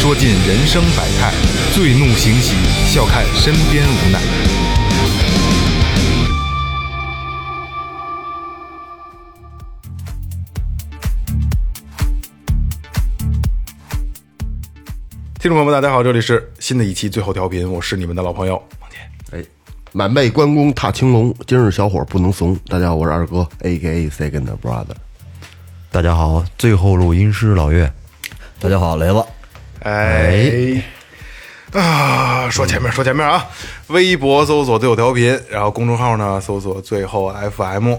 说尽人生百态；醉怒行喜，笑看身边无奈。听众朋友们，大家好，这里是新的一期最后调频，我是你们的老朋友王杰。哎，满背关公踏青龙，今日小伙不能怂。大家好，我是二哥，A K A Second Brother。大家好，最后录音师老岳，大家好，雷子，哎，啊，说前面，说前面啊，微博搜索最后调频，然后公众号呢搜索最后 FM，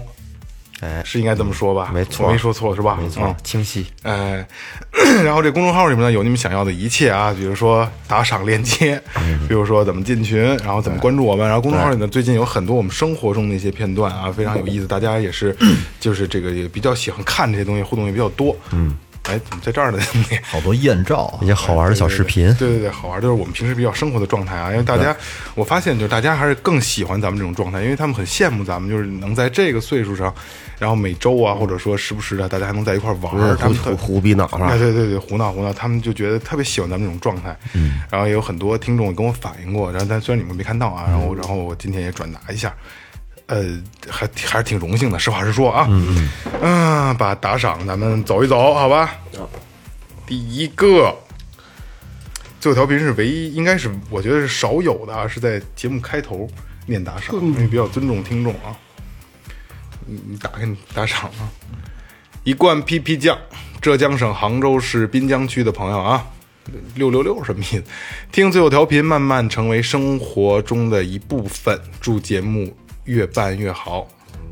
哎，是应该这么说吧？没错没说错是吧？没错嗯，清晰。哎，然后这公众号里面呢有你们想要的一切啊，比如说打赏链接，比如说怎么进群，然后怎么关注我们。然后公众号里呢最近有很多我们生活中的一些片段啊，非常有意思，大家也是就是这个也比较喜欢看这些东西，互动也比较多。嗯，哎，怎么在这儿呢？好多艳照一，些好玩的小视频，对对对，好玩，就是我们平时比较生活的状态啊。因为大家，我发现就是大家还是更喜欢咱们这种状态，因为他们很羡慕咱们，就是能在这个岁数上，然后每周啊，或者说时不时的，大家还能在一块玩儿，他们特胡胡逼脑是吧哎，？对对对，胡闹胡闹，他们就觉得特别喜欢咱们这种状态。嗯，然后也有很多听众跟我反映过，然后但虽然你们没看到啊，然后然后我今天也转达一下。呃，还还是挺荣幸的，实话实说啊。嗯嗯，把打赏咱们走一走，好吧？第一个，最后调频是唯一，应该是我觉得是少有的啊，是在节目开头念打赏，因为比较尊重听众啊。你你打开你打赏啊，一罐 PP 酱，浙江省杭州市滨江区的朋友啊，六六六什么意思？听最后调频，慢慢成为生活中的一部分。祝节目越办越好。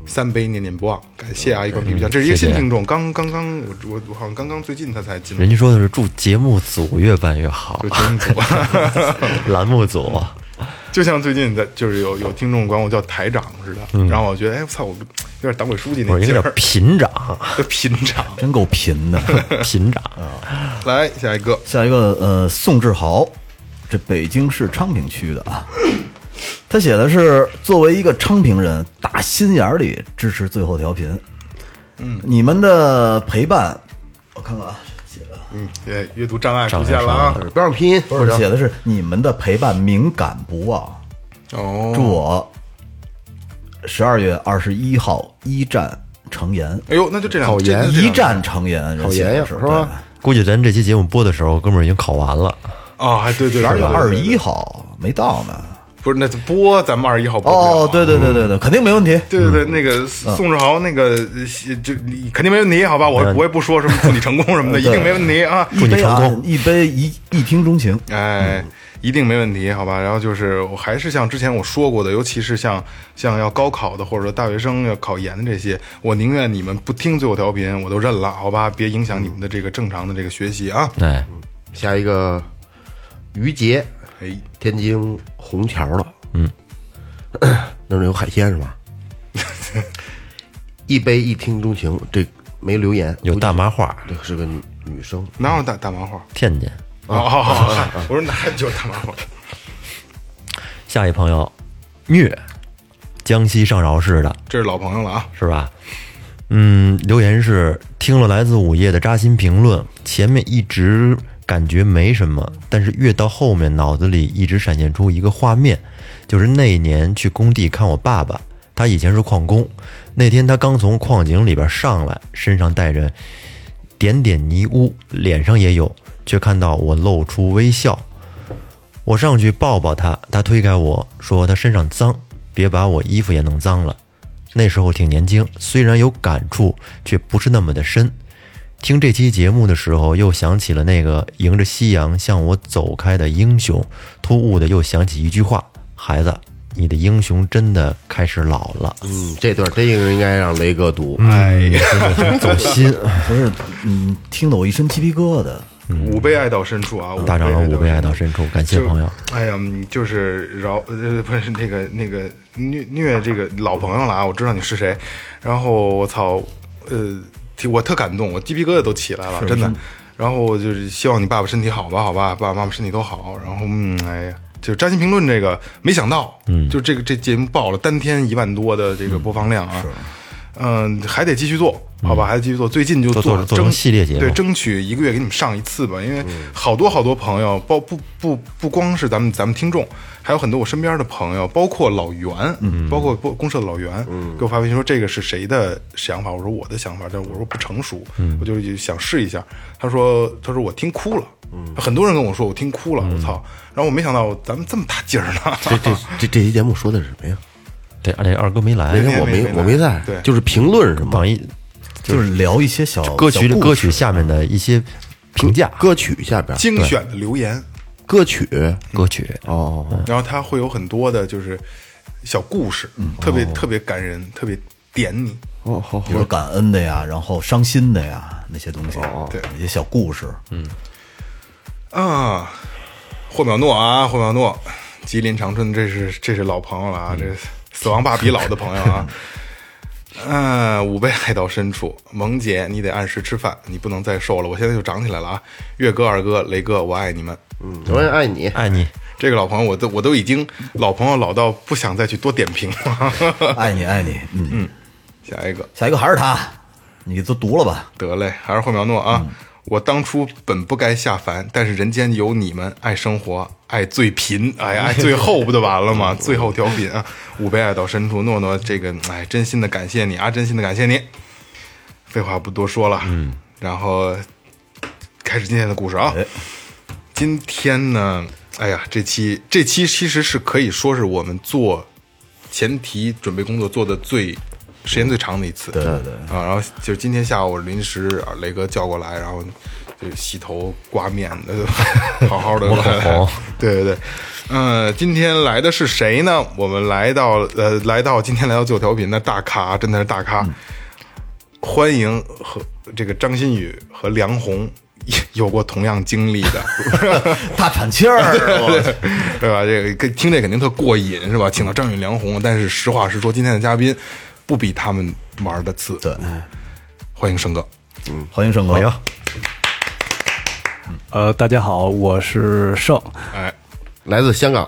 三杯念念不忘，感谢啊！一罐 PP 酱，这是一个新听众，刚刚刚我我我好像刚刚最近他才进来人家说的是祝节目组越办越好就，节目组。栏目组就像最近在，就是有有听众管我叫台长似的，然后我觉得，哎，我操，我有点党委书记那劲儿，频长，频长。真够贫的。频长。来下一个，下一个，呃，宋志豪，这北京市昌平区的啊，他写的是作为一个昌平人，打心眼儿里支持最后调频。嗯，你们的陪伴，我看看啊，写的嗯，阅阅读障碍出现了啊！标上拼音，不是写的是你们的陪伴敏感不忘。哦，祝我十二月二十一号一战成言，哎呦，那就这两考研这这两一战成言，考研呀是是吧？估计咱这期节目播的时候，哥们儿已经考完了。啊，哎，对对，十二月对对对二十一号没到呢。不是那播咱们二十一号播啊哦，对对对对对，肯定没问题。对对对，那个宋志豪那个呃就你肯定没问题，好吧？我我也不说什么祝你成功什么的，一定没问题啊！祝你成功，一杯一一听钟情。哎，一定没问题，好吧？然后就是，我还是像之前我说过的，尤其是像像要高考的，或者说大学生要考研的这些，我宁愿你们不听最后调频，我都认了，好吧？别影响你们的这个正常的这个学习啊！对，下一个于杰，哎，天津虹桥的，嗯，那儿有海鲜是吧？一杯一听钟情，这没留言，有大麻花，这是个女女生，哪有大大麻花？天津。哦哦哦，我说哪有大麻花？下一朋友，虐，江西上饶市的，这是老朋友了啊！是吧？嗯，留言是听了来自午夜的扎心评论，前面一直感觉没什么，但是越到后面，脑子里一直闪现出一个画面，就是那一年去工地看我爸爸，他以前是矿工，那天他刚从矿井里边上来，身上带着点点泥污，脸上也有，却看到我露出微笑。我上去抱抱他，他推开我说他身上脏，别把我衣服也弄脏了。那时候挺年轻，虽然有感触，却不是那么的深。听这期节目的时候，又想起了那个迎着夕阳向我走开的英雄，突兀的又想起一句话：“孩子，你的英雄真的开始老了。嗯，这段真应该让雷哥读，哎呀，” 走心，不是，嗯，听得我一身鸡皮疙瘩。五倍爱到深处啊！大长老五倍爱到深处，感谢朋友。哎呀，嗯就是饶呃不是那个那个虐虐这个老朋友了啊！我知道你是谁，然后我操，呃，挺我特感动，我鸡皮疙瘩都起来了，真的。然后就是希望你爸爸身体好吧，好吧，爸爸妈妈身体都好。然后嗯，哎呀，就是扎心评论这个，没想到，嗯，就这个这节目爆了，单天一万多的这个播放量啊，嗯，还得继续做，好吧，还得继续做。最近就做做争系列节目对，争取一个月给你们上一次吧，因为好多好多朋友，包不不不光是咱们咱们听众，还有很多我身边的朋友，包括老袁，包括公公社的老袁，给我发微信说这个是谁的想法？我说我的想法，但我说不成熟，我就想试一下。他说他说我听哭了，很多人跟我说我听哭了，我操！然后我没想到咱们这么大劲儿呢，这这这这期节目说的是什么呀？对，而且二哥没来那，天我没我没在，对就是评论是吗？网易就是聊一些小歌曲歌曲下面的一些评价。歌曲下边精选的留言，歌曲。歌曲，哦，然后他会有很多的就是小故事，特别特别感人，特别点你。哦好好比如感恩的呀，然后伤心的呀那些东西，对。一些小故事，嗯。啊，霍淼诺啊，霍淼诺，吉林长春，这是这是老朋友了啊，这死亡芭比老的朋友啊。嗯，五倍爱到深处，萌姐，你得按时吃饭，你不能再瘦了，我现在就长起来了啊！月哥、二哥、雷哥，我爱你们。嗯，我也爱你，爱你，这个老朋友，我都我都已经老朋友老到不想再去多点评了。爱你爱你，嗯嗯，下一个，下一个还是他，你都读了吧？得嘞，还是霍苗诺啊！我当初本不该下凡，但是人间有你们，爱生活，爱最贫，哎，爱最后不就完了吗？最后调频啊，吾辈爱到深处，诺诺，这个，哎，真心的感谢你啊，真心的感谢你。废话不多说了，嗯，然后开始今天的故事啊。哎今天呢，哎呀，这期这期其实是可以说是我们做前提准备工作做的最时间最长的一次。对对对啊，然后就是今天下午临时啊雷哥叫过来，然后就洗头刮面的，好好的抹口红。对 对对，嗯、今天来的是谁呢？我们来到呃，来到今天来到最后调频的大咖，真的是大咖，欢迎和这个张馨予和梁红。有过同样经历的，大喘气儿，对吧？这个跟听这肯定特过瘾，是吧？请到张宇、梁红，但是实话实说，今天的嘉宾不比他们玩的次。对，欢迎胜哥。欢迎胜哥，欢迎，呃，大家好，我是盛，哎，来自香港，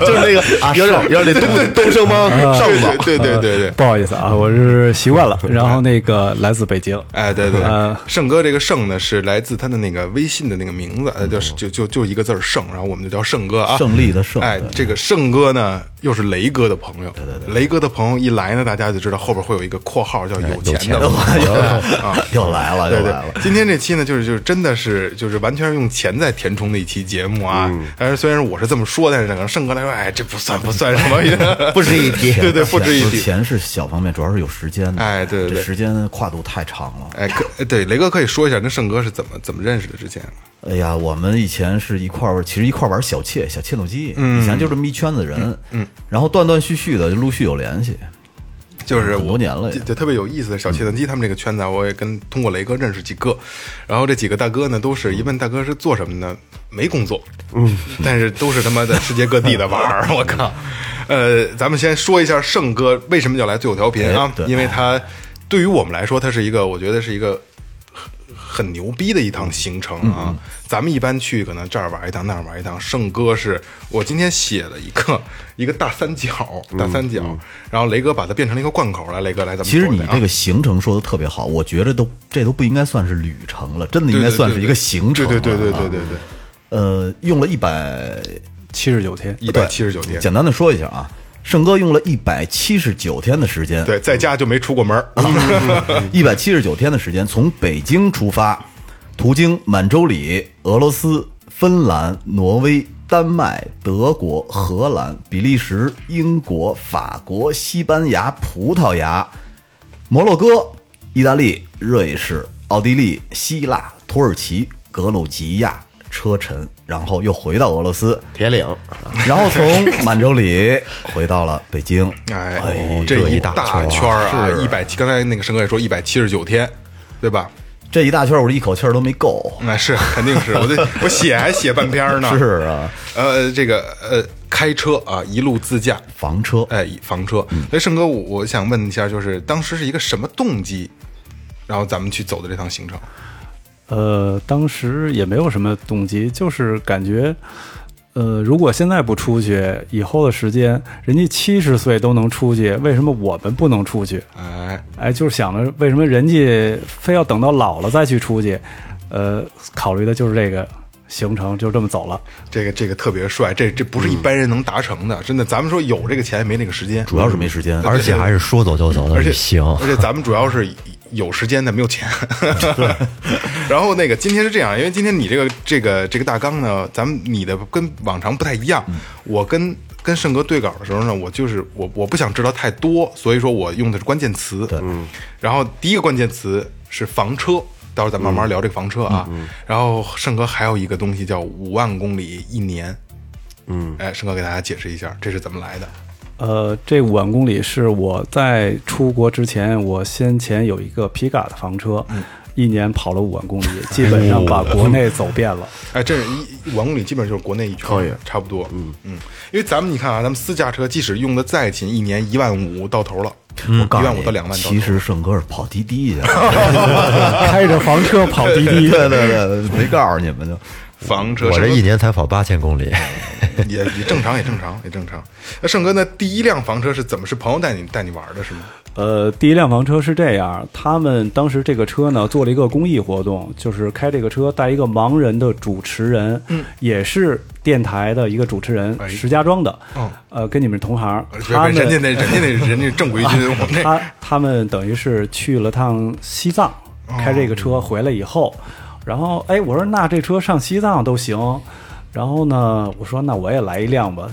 就是那个有点有点那东东升吗？上对吧，对对对对，不好意思啊，我是习惯了。然后那个来自北京，哎，对对，呃盛哥这个盛呢是来自他的那个微信的那个名字，呃，就是就就就一个字儿盛，然后我们就叫盛哥啊，胜利的胜哎，这个盛哥呢又是雷哥的朋友，对对对，雷哥的朋友一来呢，大家就知道后边会有一个括号叫有钱的朋友。啊。又来了，对对。又来了，，今天这期呢，就是就是真的是就是完全是用钱在填充的一期节目啊。但是虽然我是这么说，但是可能盛哥来说，哎，这不算不算什么，不值一提。对对，不值一提。钱是小方面，主要是有时间的。哎对。对对时间跨度太长了。哎，可哎对雷哥可以说一下，跟盛哥是怎么怎么认识的？之前？哎呀，我们以前是一块儿，其实一块儿玩小窃小窃录机，以前就这么一圈子人，嗯，然后断断续续的就陆续有联系，就是我很多年了也。就就特别有意思的小切断机他们这个圈子啊，我也跟通过雷哥认识几个，然后这几个大哥呢，都是一问大哥是做什么的，没工作，嗯，但是都是他妈的世界各地的玩儿，我靠。呃，咱们先说一下盛哥为什么要来最后调频啊因为他对于我们来说，他是一个，我觉得是一个很很牛逼的一趟行程啊！咱们一般去可能这儿玩一趟，那儿玩一趟。盛哥是我今天写了一个 一个大三角，大三角，然后雷哥把它变成了一个贯口来，雷哥来，咱们其实你这个行程说的特别好，我觉得都这都不应该算是旅程了，真的应该算是一个行程对对对对对对，呃，用了一百，七十九天，一百七十九天，简单的说一下啊，盛哥用了一百七十九天的时间，对，在家就没出过门儿。一百七十九天的时间，从北京出发，途经满洲里、俄罗斯、芬兰、挪威、丹麦、德国、荷兰、比利时、英国、法国、西班牙、葡萄牙、摩洛哥、意大利、瑞士、奥地利、希腊、土耳其、格鲁吉亚车臣，然后又回到俄罗斯，铁岭，然后从满洲里回到了北京。哎，这一大圈儿啊，一百七，刚才那个盛哥也说一百七十九天，对吧？这一大圈，我这一口气儿都没够。那是肯定是，我这我写还写半篇呢。是啊，呃，这个呃，开车啊，一路自驾，房车，哎，房车。所以盛哥，我我想问一下，就是当时是一个什么动机，然后咱们去走的这趟行程？呃，当时也没有什么动机，就是感觉，呃，如果现在不出去，以后的时间，人家七十岁都能出去，为什么我们不能出去？哎，哎，就是想着为什么人家非要等到老了再去出去？呃，考虑的就是这个行程，就这么走了。这个这个特别帅，这这不是一般人能达成的，真的。咱们说有这个钱没那个时间，主要是没时间，而且还是说走就走的而且旅行。而且咱们主要是有时间但没有钱。然后那个今天是这样，因为今天你这个这个这个大纲呢，咱们你的跟往常不太一样。我跟跟盛哥对稿的时候呢，我就是我我不想知道太多，所以说我用的是关键词。对，然后第一个关键词是房车。到时候咱慢慢聊这个房车啊，然后盛哥还有一个东西叫五万公里一年，嗯，哎，盛哥给大家解释一下这是怎么来的。呃，这五万公里是我在出国之前，我先前有一个皮卡的房车，一年跑了五万公里，基本上把国内走遍了。哎，这是一五万公里，基本上就是国内一圈儿，差不多。嗯嗯，因为咱们你看啊，咱们私家车即使用的再勤，一年一万五到头了，一我告诉你，万五到两万。其实盛哥是跑滴滴去了，开着房车跑滴滴，对对对，没告诉你们就。房车，我这一年才跑八千公里，也也正常，也正常，也正常。那盛哥，那第一辆房车是怎么？是朋友带你带你玩的是吗？呃，第一辆房车是这样，他们当时这个车呢做了一个公益活动，就是开这个车带一个盲人的主持人，嗯，也是电台的一个主持人，哎石家庄的，哦呃，跟你们同行，他们人家那人家那人家正规军，我们他他们等于是去了趟西藏，开这个车回来以后，然后哎，我说那这车上西藏都行，然后呢，我说那我也来一辆吧。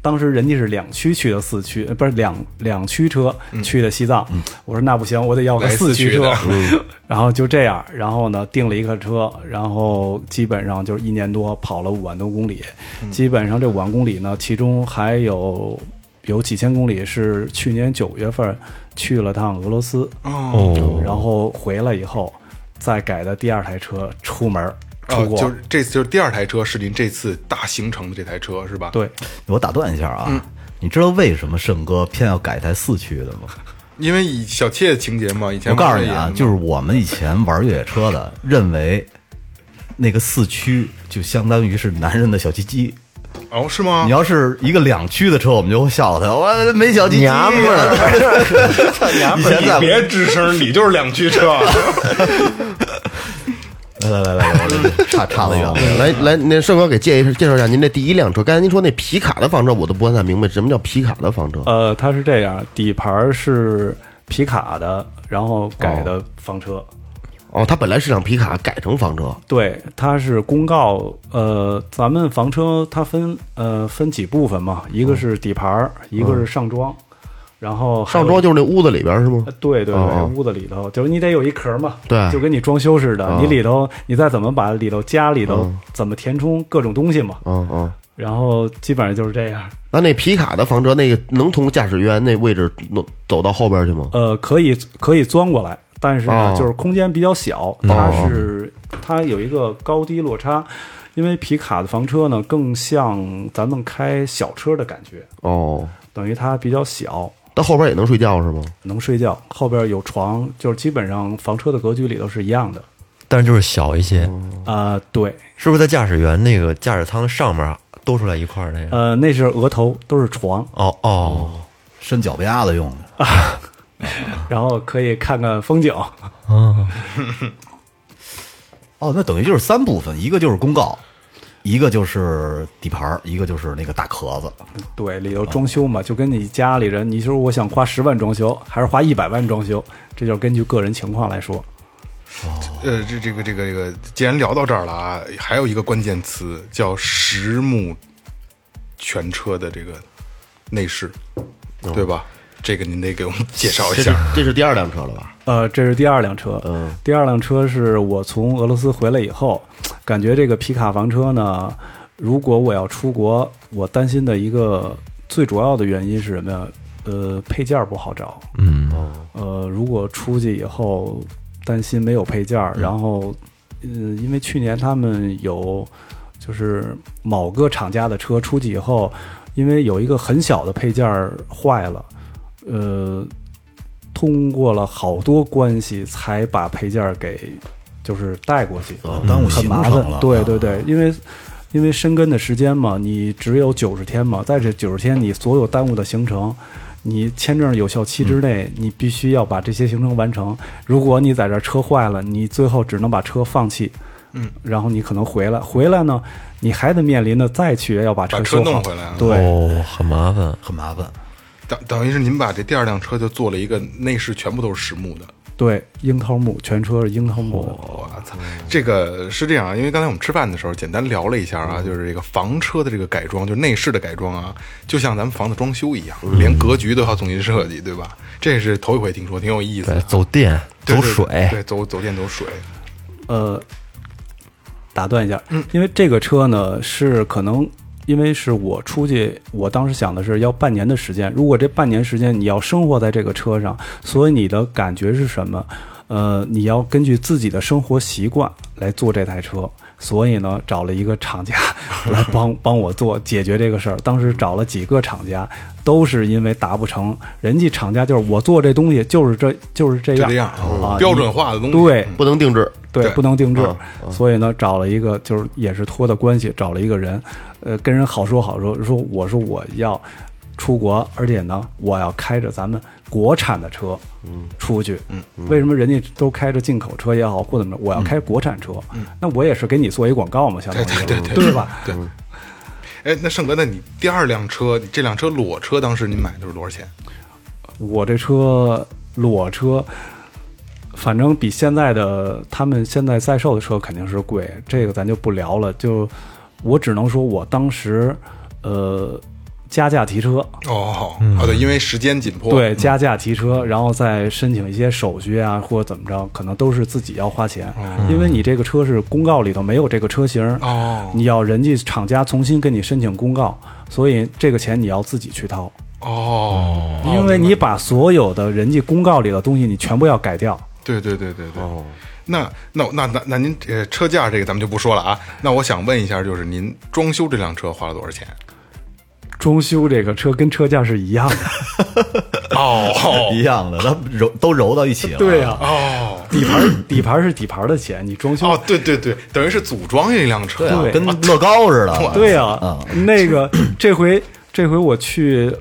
当时人家是两驱去的四驱，呃不是两两驱车去的西藏。我说那不行，我得要个四驱车。然后就这样，然后呢订了一个车，然后基本上就是一年多跑了五万多公里。基本上这五万公里呢，其中还有有几千公里是去年九月份去了趟俄罗斯，哦，然后回来以后再改的第二台车出门儿出哦，就是这次就是第二台车是您这次大行程的这台车是吧？，对，我打断一下啊，你知道为什么盛哥偏要改台四驱的吗？因为以小妾情节嘛，以前我告诉你啊就是我们以前玩越野车的，认为那个四驱就相当于是男人的小鸡鸡。哦是吗你？要是一个两驱的车，我们就会笑他，我没小鸡鸡，娘们儿，娘们儿。现在别吱声，你就是两驱车。来来来来差差得远了。来来，那盛哥给介绍介绍一下您这第一辆车。刚才您说那皮卡的房车，我都不太明白什么叫皮卡的房车。呃，它是这样，底盘是皮卡的，然后改的房车。哦，它本来是辆皮卡，改成房车。对，它是公告，呃，咱们房车它分呃分几部分嘛，一个是底盘儿，一个是上装，然后上装就是那屋子里边是吗呃？对对对，哦哦屋子里头就是你得有一壳嘛，对就跟你装修似的，哦你里头你再怎么把里头家里头嗯怎么填充各种东西嘛，嗯嗯。然后基本上就是这样。那那皮卡的房车，那个能从驾驶员那位置能走到后边去吗？呃，可以可以钻过来，但是呢，哦就是空间比较小，它是它有一个高低落差，因为皮卡的房车呢更像咱们开小车的感觉，哦，等于它比较小，到后边也能睡觉是吗？能睡觉，后边有床，就是基本上房车的格局里头是一样的。但是就是小一些，啊、对，是不是在驾驶员那个驾驶舱上面多出来一块儿那个？呃，那是额头，都是床，哦哦，伸脚丫子用的。然后可以看看风景。哦，那等于就是三部分，一个就是公告，一个就是底盘儿，一个就是那个大壳子。对，里头装修嘛，就跟你家里人，你说我想花十万装修，还是花一百万装修，这就是根据个人情况来说。呃，这这个这个这个，既然聊到这儿了啊，还有一个关键词叫实木全车的这个内饰，对吧？这个您得给我们介绍一下。这是第二辆车了吧？呃，这是第二辆车。嗯，第二辆车是我从俄罗斯回来以后，感觉这个皮卡房车呢，如果我要出国，我担心的一个最主要的原因是什么呀？呃，配件儿不好找。嗯，呃，如果出去以后担心没有配件儿，然后，呃，因为去年他们有就是某个厂家的车出去以后，因为有一个很小的配件儿坏了，呃，通过了好多关系才把配件给就是带过去，耽误很麻烦行程了。对对对，因为因为深根的时间嘛，你只有九十天嘛，在这九十天你所有耽误的行程。你签证有效期之内，你必须要把这些行程完成。如果你在这车坏了，你最后只能把车放弃，嗯，然后你可能回来，回来呢，你还得面临着再去要把车把车修好弄回来啊对，哦，很麻烦。很麻烦。等等于是您把这第二辆车就做了一个内饰全部都是实木的。对，樱桃木，全车是樱桃木的。我操，这个是这样啊，因为刚才我们吃饭的时候简单聊了一下啊，就是这个房车的这个改装，就是内饰的改装啊，就像咱们房子装修一样，连格局都要重新设计，对吧？这是头一回听说，挺有意思的。，走电走对对对水，对，走走电走水。呃，打断一下，因为这个车呢是可能，因为是我出去，我当时想的是要半年的时间。如果这半年时间你要生活在这个车上，所以你的感觉是什么？呃，你要根据自己的生活习惯来做这台车。所以呢，找了一个厂家 来帮帮我做解决这个事儿。当时找了几个厂家，都是因为达不成，人家厂家就是我做这东西就是这就是这样这样啊，标准化的东西。对，不能定制。对，对不能定制，嗯所以呢，找了一个就是也是托的关系，找了一个人，呃，跟人好说好说，说我说我要出国，而且呢，我要开着咱们国产的车，嗯，出去，嗯，为什么人家都开着进口车也好，或者怎么着，我要开国产车，嗯，那我也是给你做一广告嘛，相当于，对对对对对吧？对。哎，那盛哥，那你第二辆车，你这辆车裸车，当时您买的是多少钱？我这车裸车，反正比现在的他们现在在售的车肯定是贵，这个咱就不聊了。就我只能说，我当时呃加价提车，哦，哦对，因为时间紧迫。对，加价提车，然后再申请一些手续啊，或者怎么着，可能都是自己要花钱，因为你这个车是公告里头没有这个车型，哦你要人家厂家重新给你申请公告，所以这个钱你要自己去掏。哦，因为你把所有的人家公告里的东西，你全部要改掉。对对对对对。那那那那那您呃车价这个咱们就不说了啊。那我想问一下，就是您装修这辆车花了多少钱？装修这个车跟车价是一样的。哦一样的，它揉都揉到一起了。对呀、哦底盘底盘是底盘的钱，你装修。哦，对对对，等于是组装一辆车对啊，对跟乐高似的。对呀、嗯那个这回这回我去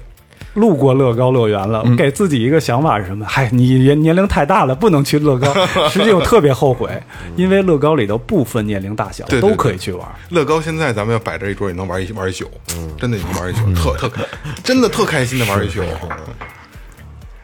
路过乐高乐园了，给自己一个想法是什么？嗨，你年年龄太大了，不能去乐高。实际我特别后悔，因为乐高里头不分年龄大小，对对都可以去玩。乐高现在咱们要摆这一桌也能玩一玩一宿，真的也能玩一宿，特特真的特开心的玩一宿。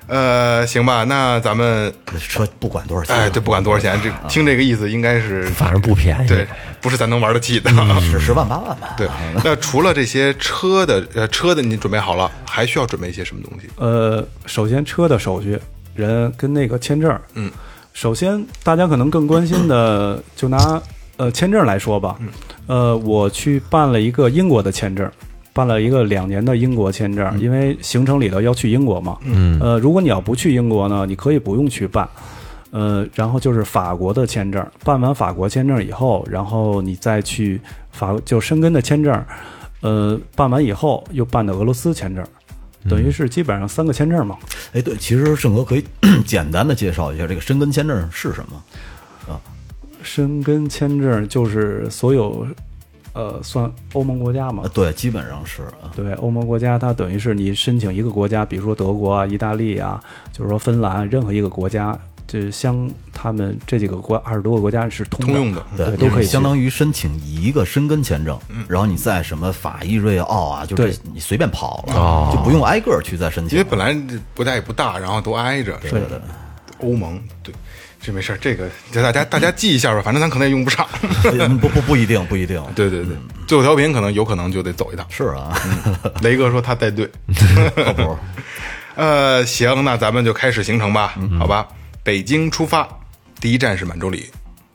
呃，行吧，那咱们这车不管多少钱，哎，这不管多少钱，这听这个意思应该是反正不便宜。对，不是咱能玩得起的。是十万八万吧。对，那除了这些车的呃车的你准备好了，还需要准备一些什么东西？呃，首先车的手续，人跟那个签证，嗯，首先大家可能更关心的，就拿呃签证来说吧，嗯呃，我去办了一个英国的签证。办了一个两年的英国签证，因为行程里头要去英国嘛。嗯。呃，如果你要不去英国呢，你可以不用去办。呃，然后就是法国的签证，办完法国签证以后，然后你再去法就申根的签证，呃，办完以后又办的俄罗斯签证，等于是基本上三个签证嘛。哎，对，其实盛哥可以 简单的介绍一下这个申根签证是什么啊？申根签证就是所有，呃，算欧盟国家嘛啊，。对，基本上是啊。对，欧盟国家它等于是你申请一个国家，比如说德国啊、意大利啊，就是说芬兰，任何一个国家，这相他们这几个国二十多个国家是通通用的对，都可以相当于申请一个申根签证，然后你在什么法意瑞奥啊，就这对你随便跑了，就不用挨个儿去再申请因为。本来这国家也不大，然后都挨着。对对对，欧盟对，这没事儿，这个这大家大家记一下吧，反正咱可能也用不上。嗯不不不一定不一定，对对对，最后调频可能有可能就得走一趟。是啊，雷哥说他带队。靠谱。呃，行，那咱们就开始行程吧，好吧？北京出发，第一站是满洲里。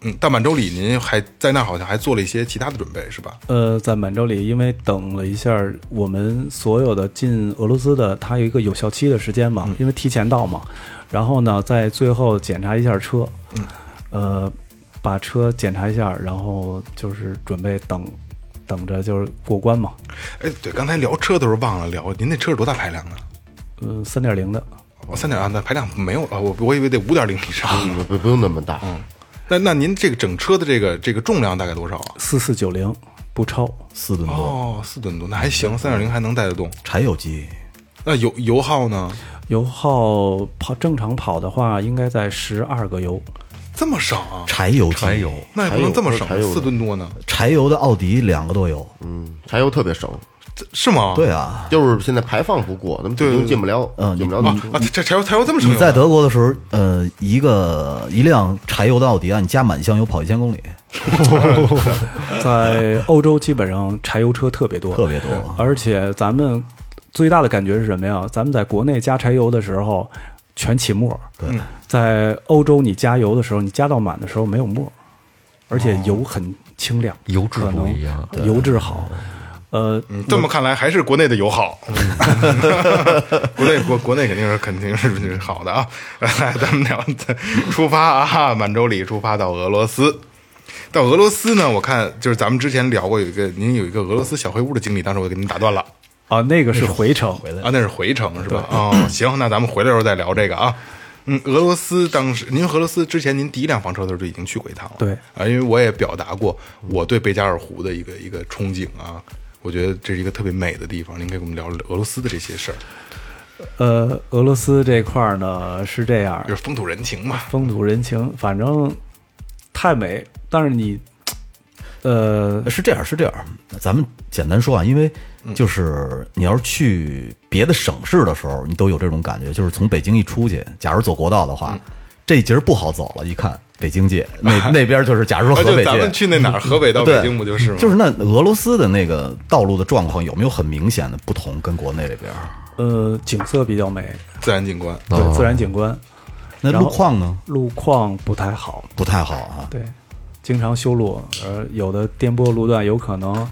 嗯，到满洲里您还在那儿好像还做了一些其他的准备，是吧？呃，在满洲里，因为等了一下，我们所有的进俄罗斯的，它有一个有效期的时间嘛，因为提前到嘛。然后呢，在最后检查一下车，嗯，呃，把车检查一下，然后就是准备等，等着就是过关嘛。哎，对，刚才聊车的时候忘了聊，您那车是多大排量的？嗯，三点零的，哦三点二，那排量没有啊，我我以为得五点零以上。嗯不不用那么大，嗯那那您这个整车的这个这个重量大概多少啊？四四九零不超，四吨多，哦，四吨多，那还行，三点零还能带得动。柴油机。那油油耗呢？油耗跑正常跑的话，应该在十二个油。这么省啊？柴油，柴油，那也不能这么省柴油，四吨多呢？柴油的奥迪两个多油。嗯，柴油特别省，这是吗？对啊，就是现在排放不过，咱们对对北京进不了，嗯啊进不了你啊，这柴油柴油这么省？你在德国的时候，呃，一个一辆柴油的奥迪啊，你加满箱油跑一千公里，在欧洲基本上柴油车特别多，特别多。而且咱们最大的感觉是什么呀？咱们在国内加柴油的时候全起沫，对，在欧洲你加油的时候，你加到满的时候没有沫，而且油很清亮，油质不一样。油质好。呃，嗯这么看来还是国内的油好，国内国国内肯定是肯定是是好的啊。来，咱们聊出发啊，满洲里出发到俄罗斯。到俄罗斯呢，我看就是咱们之前聊过有一个您有一个俄罗斯小黑屋的经历，当时我给您打断了啊，那个是回程，啊，那是回程是吧？哦，行，那咱们回来的时候再聊这个啊。嗯，俄罗斯当时，您俄罗斯之前您第一辆房车的时候就已经去过一趟了，对啊，因为我也表达过我对贝加尔湖的一个一个憧憬啊，我觉得这是一个特别美的地方，您可以跟我们聊聊俄罗斯的这些事儿，呃，俄罗斯这块儿呢是这样就，是风土人情嘛。风土人情，反正太美。但是你，呃，是这样，是这样。咱们简单说啊，因为就是你要是去别的省市的时候，你都有这种感觉，就是从北京一出去，假如走国道的话，这节儿不好走了，一看北京界，那 那边就是，假如说啊，河北界就咱们，去那哪儿，河北到北京不就是吗？就是那俄罗斯的那个道路的状况有没有很明显的不同？跟国内这边儿，呃，景色比较美，自然景观。对，自然景观，那路况呢路况不太好，不太好啊。对，经常修路，呃，有的颠簸路段有可能，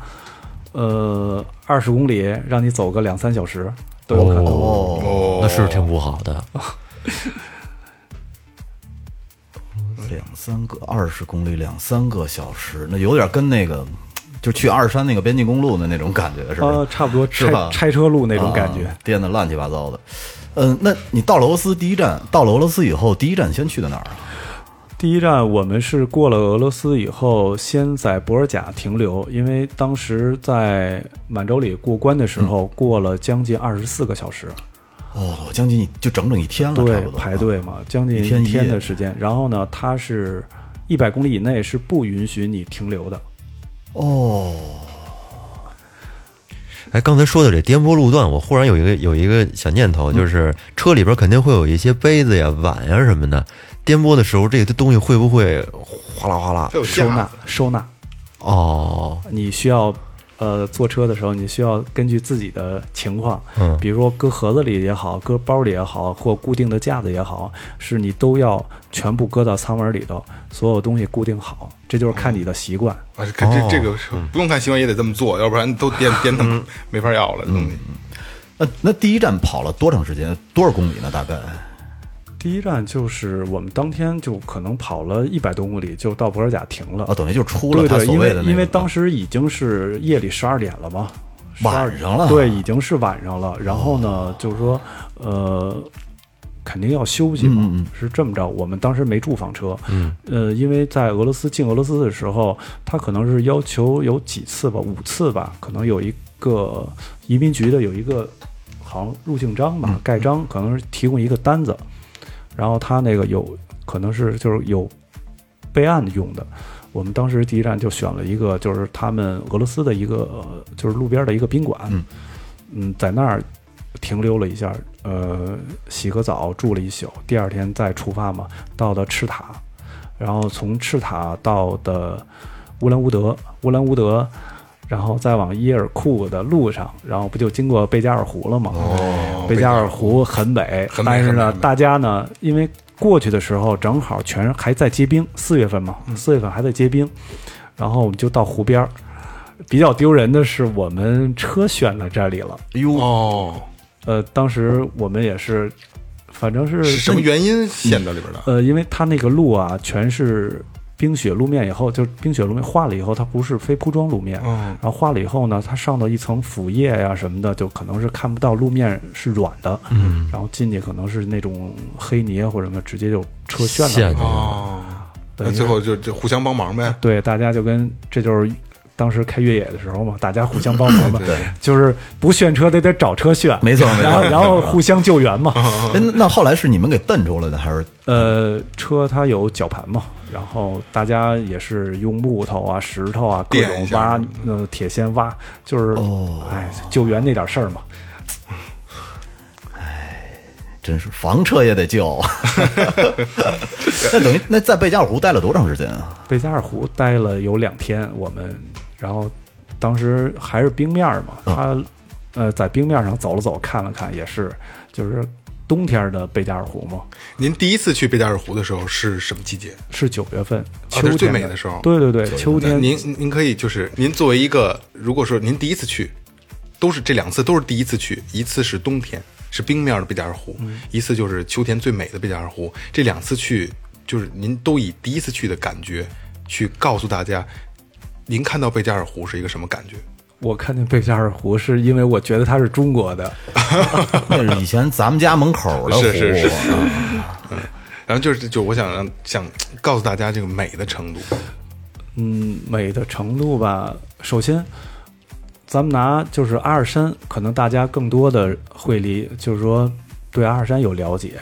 呃，二十公里让你走个两三小时都有可能。哦，哦，那是挺不好的。两三个二十公里，两三个小时，那有点跟那个就去二山那个边境公路的那种感觉，是吧？呃，差不多是吧拆拆车路那种感觉。啊颠的乱七八糟的。嗯，那你到了俄罗斯第一站，到了俄罗斯以后，第一站先去的哪儿啊？第一站我们是过了俄罗斯以后，先在博尔贾停留，因为当时在满洲里过关的时候，过了将近二十四个小时，哦，将近就整整一天了，对排队嘛，将近一天的时间。然后呢，它是一百公里以内是不允许你停留的。哦，哎，刚才说的这颠簸路段，我忽然有一个有一个小念头，就是车里边肯定会有一些杯子呀、碗呀什么的。颠簸的时候，这个东西会不会哗啦哗啦收纳收纳，哦，你需要呃坐车的时候，你需要根据自己的情况，嗯比如说搁盒子里也好，搁包里也好，或固定的架子也好，是你都要全部搁到舱门里头，所有东西固定好，这就是看你的习惯。啊，这这这个不用看习惯也得这么做，要不然都颠颠的没法要了这东西。那那第一站跑了多长时间？多少公里呢？大概？第一站就是我们当天就可能跑了一百多公里，就到博尔贾停了。啊，等于就出了他对对，因为所谓的那个因为当时已经是夜里十二点了嘛，晚上了对，已经是晚上了。然后呢，就是说，呃，肯定要休息嘛，嗯嗯是这么着。我们当时没住房车，嗯，呃，因为在俄罗斯进俄罗斯的时候，他可能是要求有几次吧，五次吧，可能有一个移民局的有一个好像入境章吧，盖章，可能是提供一个单子，然后他那个有可能是就是有备案用的。我们当时第一站就选了一个，就是他们俄罗斯的一个，呃就是路边的一个宾馆，嗯。嗯在那儿停留了一下，呃，洗个澡，住了一宿，第二天再出发嘛，到的赤塔，然后从赤塔到的乌兰乌德，乌兰乌德，然后再往伊尔库的路上，然后不就经过贝加尔湖了吗？哦贝加尔湖很美，很美但是呢，大家呢，因为过去的时候正好全还在结冰，四月份嘛，嗯四月份还在结冰，然后我们就到湖边儿。比较丢人的是，我们车选在这里了。哎呦，哦，呃，当时我们也是，反正是是什么原因陷到里边的？呃，因为它那个路啊，全是冰雪路面，以后就是冰雪路面化了以后，它不是非铺装路面，嗯。然后化了以后呢，它上到一层腐叶呀、什么的，就可能是看不到路面是软的，嗯，然后进去可能是那种黑泥啊或者什么，直接就车陷了。陷了哦，那最后就就互相帮忙呗。对，大家就跟这就是当时开越野的时候嘛，大家互相帮忙嘛，对就是不炫车得得找车炫，没错没错然后然后互相救援嘛。哎，那后来是你们给蹬出来的，还是呃，车它有绞盘嘛，然后大家也是用木头啊、石头啊各种挖，呃，铁锨挖，就是哦，哎，救援那点事儿嘛。真是房车也得救？那等于那在贝加尔湖待了多长时间啊？贝加尔湖待了有两天，我们，然后当时还是冰面儿嘛，他呃在冰面上走了走，看了看，也是就是冬天的贝加尔湖嘛，您第一次去贝加尔湖的时候是什么季节？是九月份，秋最美的时候对对对，秋那天。您您可以就是您作为一个，如果说您第一次去，都是这两次都是第一次去，一次是冬天是冰面的贝加尔湖，一次就是秋天最美的贝加尔湖。这两次去，就是您都以第一次去的感觉去告诉大家，您看到贝加尔湖是一个什么感觉？我看见贝加尔湖是因为我觉得它是中国的，那是以前咱们家门口的湖，是是是嗯然后就是就我想让想告诉大家这个美的程度，嗯，美的程度吧。首先，咱们拿就是阿尔山，可能大家更多的会离，就是说对阿尔山有了解，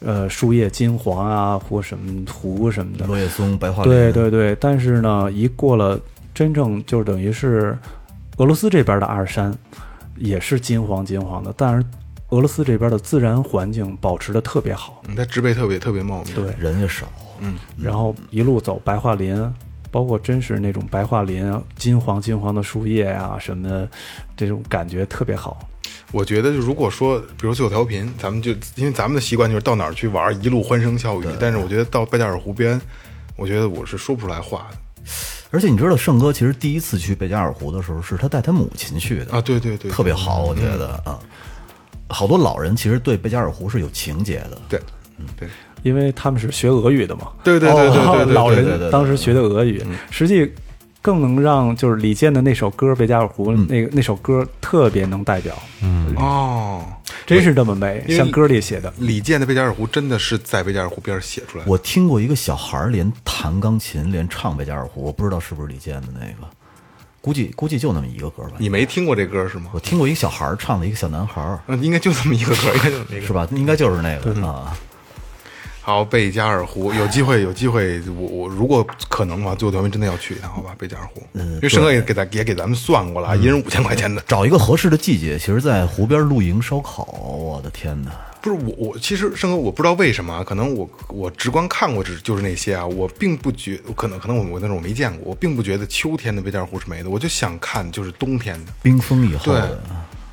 呃，树叶金黄啊，或什么湖什么的，落叶松、白桦林，对对对。但是呢，一过了真正就是等于是俄罗斯这边的阿尔山，也是金黄金黄的，但是俄罗斯这边的自然环境保持的特别好，嗯，它植被特别特别茂密，对，人也少，嗯然后一路走白桦林，包括真是那种白桦林，金黄金黄的树叶啊什么的，这种感觉特别好。我觉得，就如果说，比如最后调频，咱们就因为咱们的习惯就是到哪儿去玩，一路欢声笑语。但是我觉得到贝加尔湖边，我觉得我是说不出来话的而且你知道，盛哥其实第一次去贝加尔湖的时候，是他带他母亲去的啊！对对对，特别好，我觉得啊，好多老人其实对贝加尔湖是有情节的。对，嗯对因为他们是学俄语的嘛，对对对对对对，老人当时学的俄语，实际更能让就是李健的那首歌《贝加尔湖》那个那首歌特别能代表，嗯哦，真是这么美，像歌里写的。李健的贝加尔湖真的是在贝加尔湖边儿写出来的。我听过一个小孩儿连弹钢琴连唱贝加尔湖，我不知道是不是李健的那个，估计估计就那么一个歌吧。你没听过这歌是吗？我听过一个小孩唱的一个小男孩应该就这么一个歌，应该就。是吧？应该就是那个啊。好，贝加尔湖有机会，有机会，我我如果可能的话，最后咱们真的要去一趟，好吧？贝加尔湖，嗯因为申哥也给咱也给咱们算过了啊，一人五千块钱的。找一个合适的季节，其实，在湖边露营烧烤，我的天哪！不是我，我其实申哥，我不知道为什么啊，可能我我直观看过只就是那些啊，我并不觉，可能可能我我那种我没见过，我并不觉得秋天的贝加尔湖是美的，我就想看就是冬天的。冰封以后的，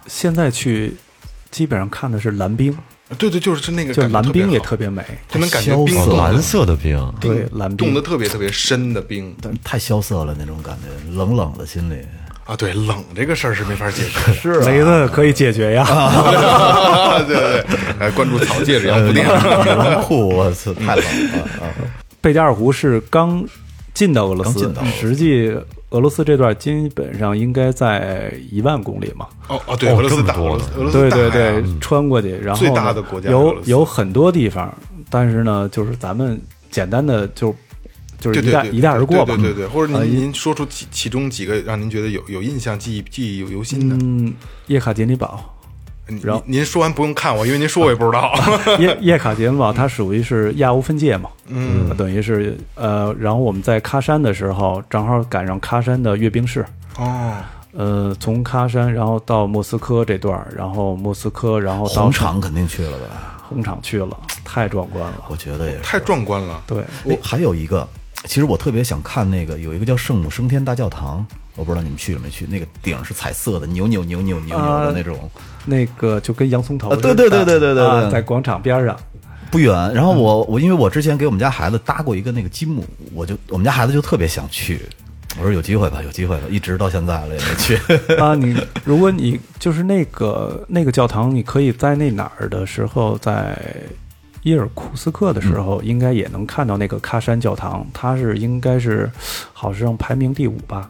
现在去基本上看的是蓝冰，对对，就是是那个就蓝冰也特别美。就能感觉冰蓝色的冰，对，蓝冰冻得特别特别深的冰但太萧瑟了那种感觉，冷冷的心里。啊，对，冷这个事儿是没法解决的。是 雷子可以解决呀。对对对，来关注草戒指洋服店。冷酷，我操，太冷了啊！贝加尔湖是刚进到俄罗斯刚进到俄罗，斯实际俄罗斯这段基本上应该在一万公里嘛。哦哦，对，俄罗斯大，俄罗斯对对对，穿过去，然后最大的国家有有很多地方，但是呢，就是咱们简单的就就是一带一带而过吧。对对对对，或者啊您您说出其其中几个让您觉得有有印象、记忆记忆犹犹新的。嗯，叶卡捷尼堡，您然后您您说完不用看我，因为您说我也不知道。叶叶卡捷琳堡它属于是亚欧分界嘛，嗯，等于是呃，然后我们在喀山的时候，正好赶上喀山的阅兵式，哦，呃，从喀山然后到莫斯科这段，然后莫斯科，然后到红场肯定去了吧？红场去了，太壮观了。我觉得也是。太壮观了。对，我，还有一个，其实我特别想看那个，有一个叫圣母升天大教堂，我不知道你们去了没去，那个顶是彩色的，扭扭扭扭扭扭的那种，那个就跟洋葱头啊，对对对对对对在广场边上，不远。然后我我因为我之前给我们家孩子搭过一个那个积木，我就我们家孩子就特别想去，我说有机会吧，有机会吧，一直到现在了也没去。啊，你如果你就是那个那个教堂，你可以在那哪儿的时候，在伊尔库斯克的时候，应该也能看到那个喀山教堂，它是应该是好像排名第五吧，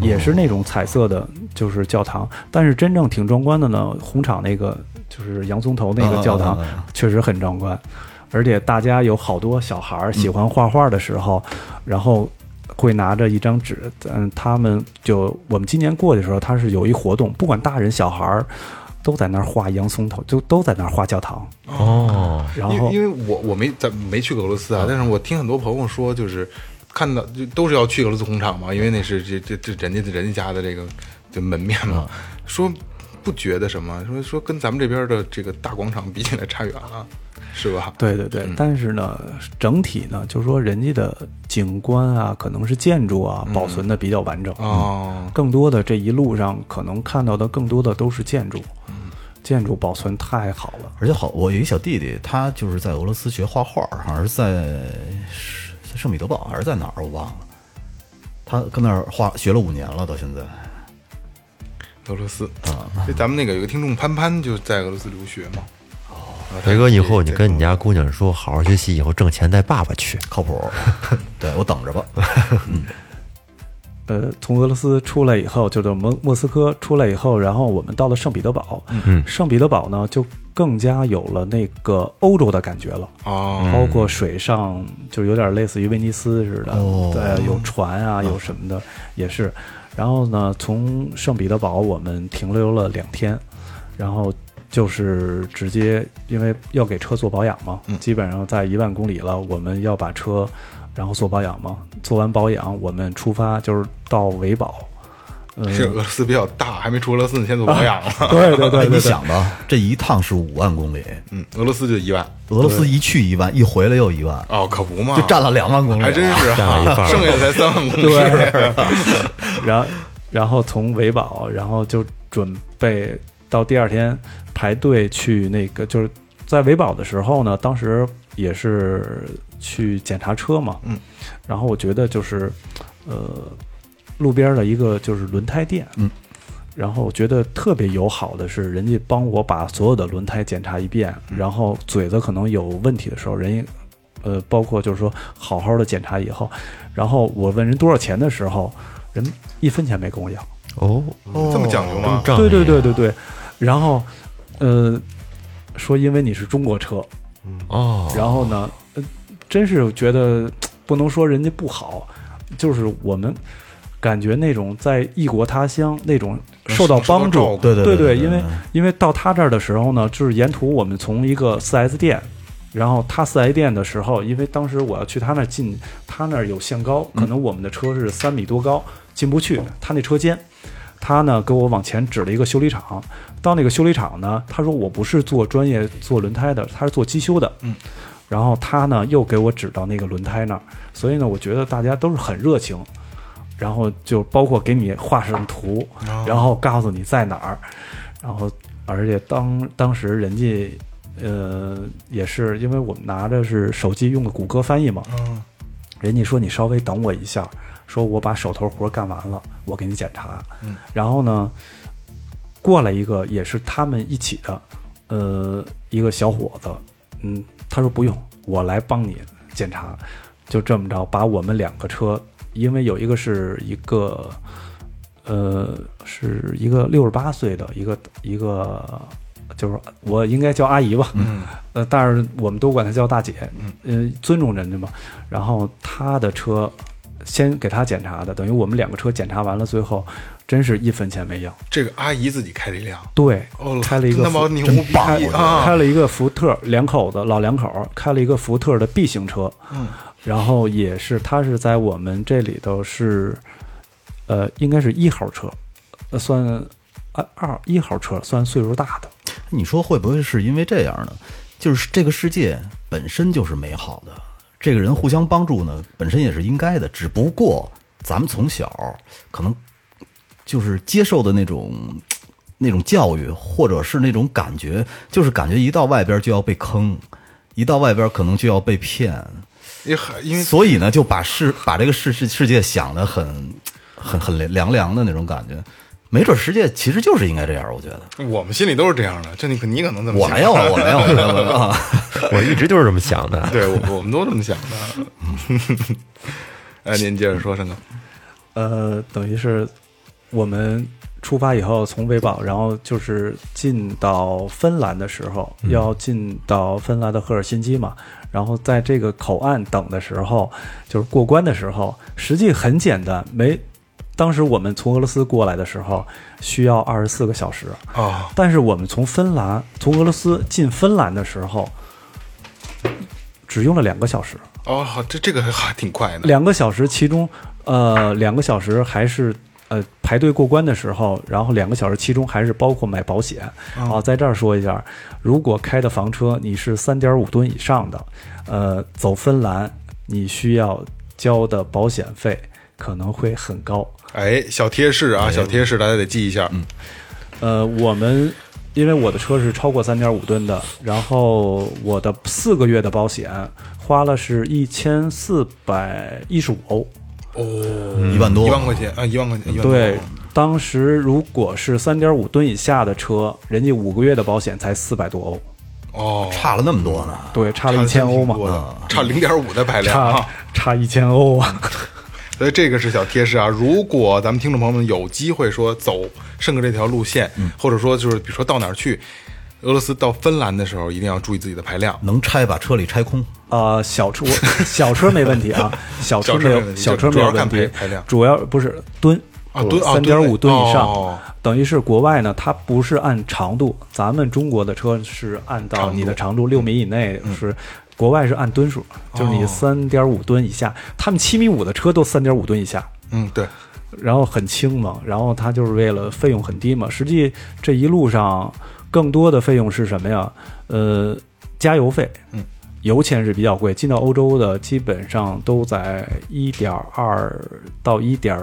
也是那种彩色的，就是教堂。但是真正挺壮观的呢，红场那个就是洋葱头那个教堂确实很壮观。而且大家有好多小孩儿喜欢画画的时候，然后会拿着一张纸，嗯，他们就我们今年过的时候，它是有一活动，不管大人小孩儿都在那儿画洋葱头，就都在那儿画教堂，哦，然后因为因为我我没在没去过俄罗斯啊，但是我听很多朋友说，就是看到就都是要去俄罗斯红场嘛，因为那是这这这人家人家家的这个就门面嘛，说不觉得什么，说说跟咱们这边的这个大广场比起来差远了，是吧？对对对，但是呢，整体呢，就是说人家的景观啊，可能是建筑啊，保存的比较完整。哦，更多的这一路上可能看到的更多的都是建筑，建筑保存太好了。而且好，我有一小弟弟，他就是在俄罗斯学画画，好像是在圣彼得堡还是在哪儿，我忘了。他跟那儿画学了五年了，到现在。俄罗斯啊，这咱们那个有个听众潘潘就在俄罗斯留学嘛。哦，雷哥，以后你跟你家姑娘说，好好学习，以后挣钱带爸爸去。靠谱，对我等着吧。呃，从俄罗斯出来以后，就是莫莫斯科出来以后，然后我们到了圣彼得堡。嗯圣彼得堡呢，就更加有了那个欧洲的感觉了。哦，包括水上，就有点类似于威尼斯似的，哦对，有船啊，有什么的，也是。然后呢，从圣彼得堡我们停留了两天，然后就是直接因为要给车做保养嘛，基本上在一万公里了，我们要把车然后做保养嘛，做完保养我们出发就是到维保。嗯，是俄罗斯比较大，还没出俄罗斯呢，先做保养 了。对对对哎，对对，你想吧，这一趟是五万公里，嗯，俄罗斯就一万。俄罗斯一去一万，一回来又一万，哦，可不嘛，就占了两万公里了。还真是占了一半剩下才三万公里。对然后然后从维保，然后就准备到第二天排队去那个，就是在维保的时候呢，当时也是去检查车嘛，嗯，然后我觉得就是呃路边的一个就是轮胎店，嗯。然后我觉得特别友好的是，人家帮我把所有的轮胎检查一遍，然后嘴子可能有问题的时候，人家呃，包括就是说好好的检查以后，然后我问人多少钱的时候，人一分钱没跟我要。哦，这么讲究吗？对对对对对，然后呃，说因为你是中国车，哦，然后呢，呃，真是觉得不能说人家不好，就是我们感觉那种在异国他乡那种受到帮助。对对对，因为因为到他这儿的时候呢，就是沿途我们从一个四 S 店，然后他四 S 店的时候，因为当时我要去他那儿进，他那儿有限高，可能我们的车是三米多高，进不去，他那车间。他呢给我往前指了一个修理厂，到那个修理厂呢，他说我不是做专业做轮胎的，他是做机修的，嗯，然后他呢又给我指到那个轮胎那儿，所以呢，我觉得大家都是很热情，然后就包括给你画上图，然后告诉你在哪儿，然后而且当当时人家呃也是因为我们拿着是手机用的谷歌翻译嘛，嗯，人家说你稍微等我一下，说我把手头活干完了，我给你检查。嗯，然后呢，过来一个也是他们一起的，呃，一个小伙子，嗯，他说不用，我来帮你检查。就这么着，把我们两个车，因为有一个是一个，呃，是一个六十八岁的一个一个，就是我应该叫阿姨吧，嗯，呃，但是我们都管她叫大姐，嗯、呃，尊重人家嘛。然后她的车先给他检查的，等于我们两个车检查完了，最后真是一分钱没要。这个阿姨自己开了一辆，对，哦，开了一个那么牛逼开啊！开了一个福特，两口子老两口开了一个福特的 B 型车，嗯，然后也是他是在我们这里头是，呃，应该是一号车，呃，算二二一号车，算岁数大的。你说会不会是因为这样呢？就是这个世界本身就是美好的，这个人互相帮助呢，本身也是应该的。只不过咱们从小可能就是接受的那种 那种教育，或者是那种感觉，就是感觉一到外边就要被坑，一到外边可能就要被骗，因为所以呢，就把世把这个世世世界想的很 很很凉凉的那种感觉。没准世界其实就是应该这样，我觉得。我们心里都是这样的，这你可你可能这么想我没有，我没有，我没有没有啊。我一直就是这么想的。对我我们都这么想的。哎，您接着说，申哥。呃，等于是我们出发以后从维堡，然后就是进到芬兰的时候，要进到芬兰的赫尔辛基嘛，然后在这个口岸等的时候，就是过关的时候，实际很简单，没。当时我们从俄罗斯过来的时候需要二十四个小时，啊，但是我们从芬兰从俄罗斯进芬兰的时候，只用了两个小时。哦，这这个还挺快的。两个小时，其中呃两个小时还是呃排队过关的时候，然后两个小时其中还是包括买保险。好，在这儿说一下，如果开的房车你是三点五吨以上的，呃，走芬兰你需要交的保险费可能会很高。哎，小贴士啊，小贴士，大家得记一下。嗯，呃，我们因为我的车是超过三点五吨的，然后我的四个月的保险花了是一千四百一十五欧。哦一万多，一万块钱啊，一万块钱，一万对，当时如果是三点五吨以下的车，人家五个月的保险才四百多欧，哦，差了那么多呢。对，差了一千欧嘛，差零点五的排量。差一千欧啊。所以这个是小贴士啊。如果咱们听众朋友们有机会说走圣哥这条路线，或者说就是比如说到哪儿去，俄罗斯到芬兰的时候，一定要注意自己的排量。能拆把车里拆空，呃，小车我 小车没问题啊，小车没有小车没问题小车主要看没有问题排排量，主要不是吨啊吨啊三点五吨以上，哦。等于是国外呢，它不是按长度，咱们中国的车是按长度。到你的长度六米以内是。国外是按吨数，就是你哦三点五吨以下，他们七米五的车都三点五吨以下，嗯，对，然后很轻嘛，然后它就是为了费用很低嘛。实际这一路上更多的费用是什么呀？呃，加油费，嗯，油钱是比较贵，进到欧洲的基本上都在一点二到一点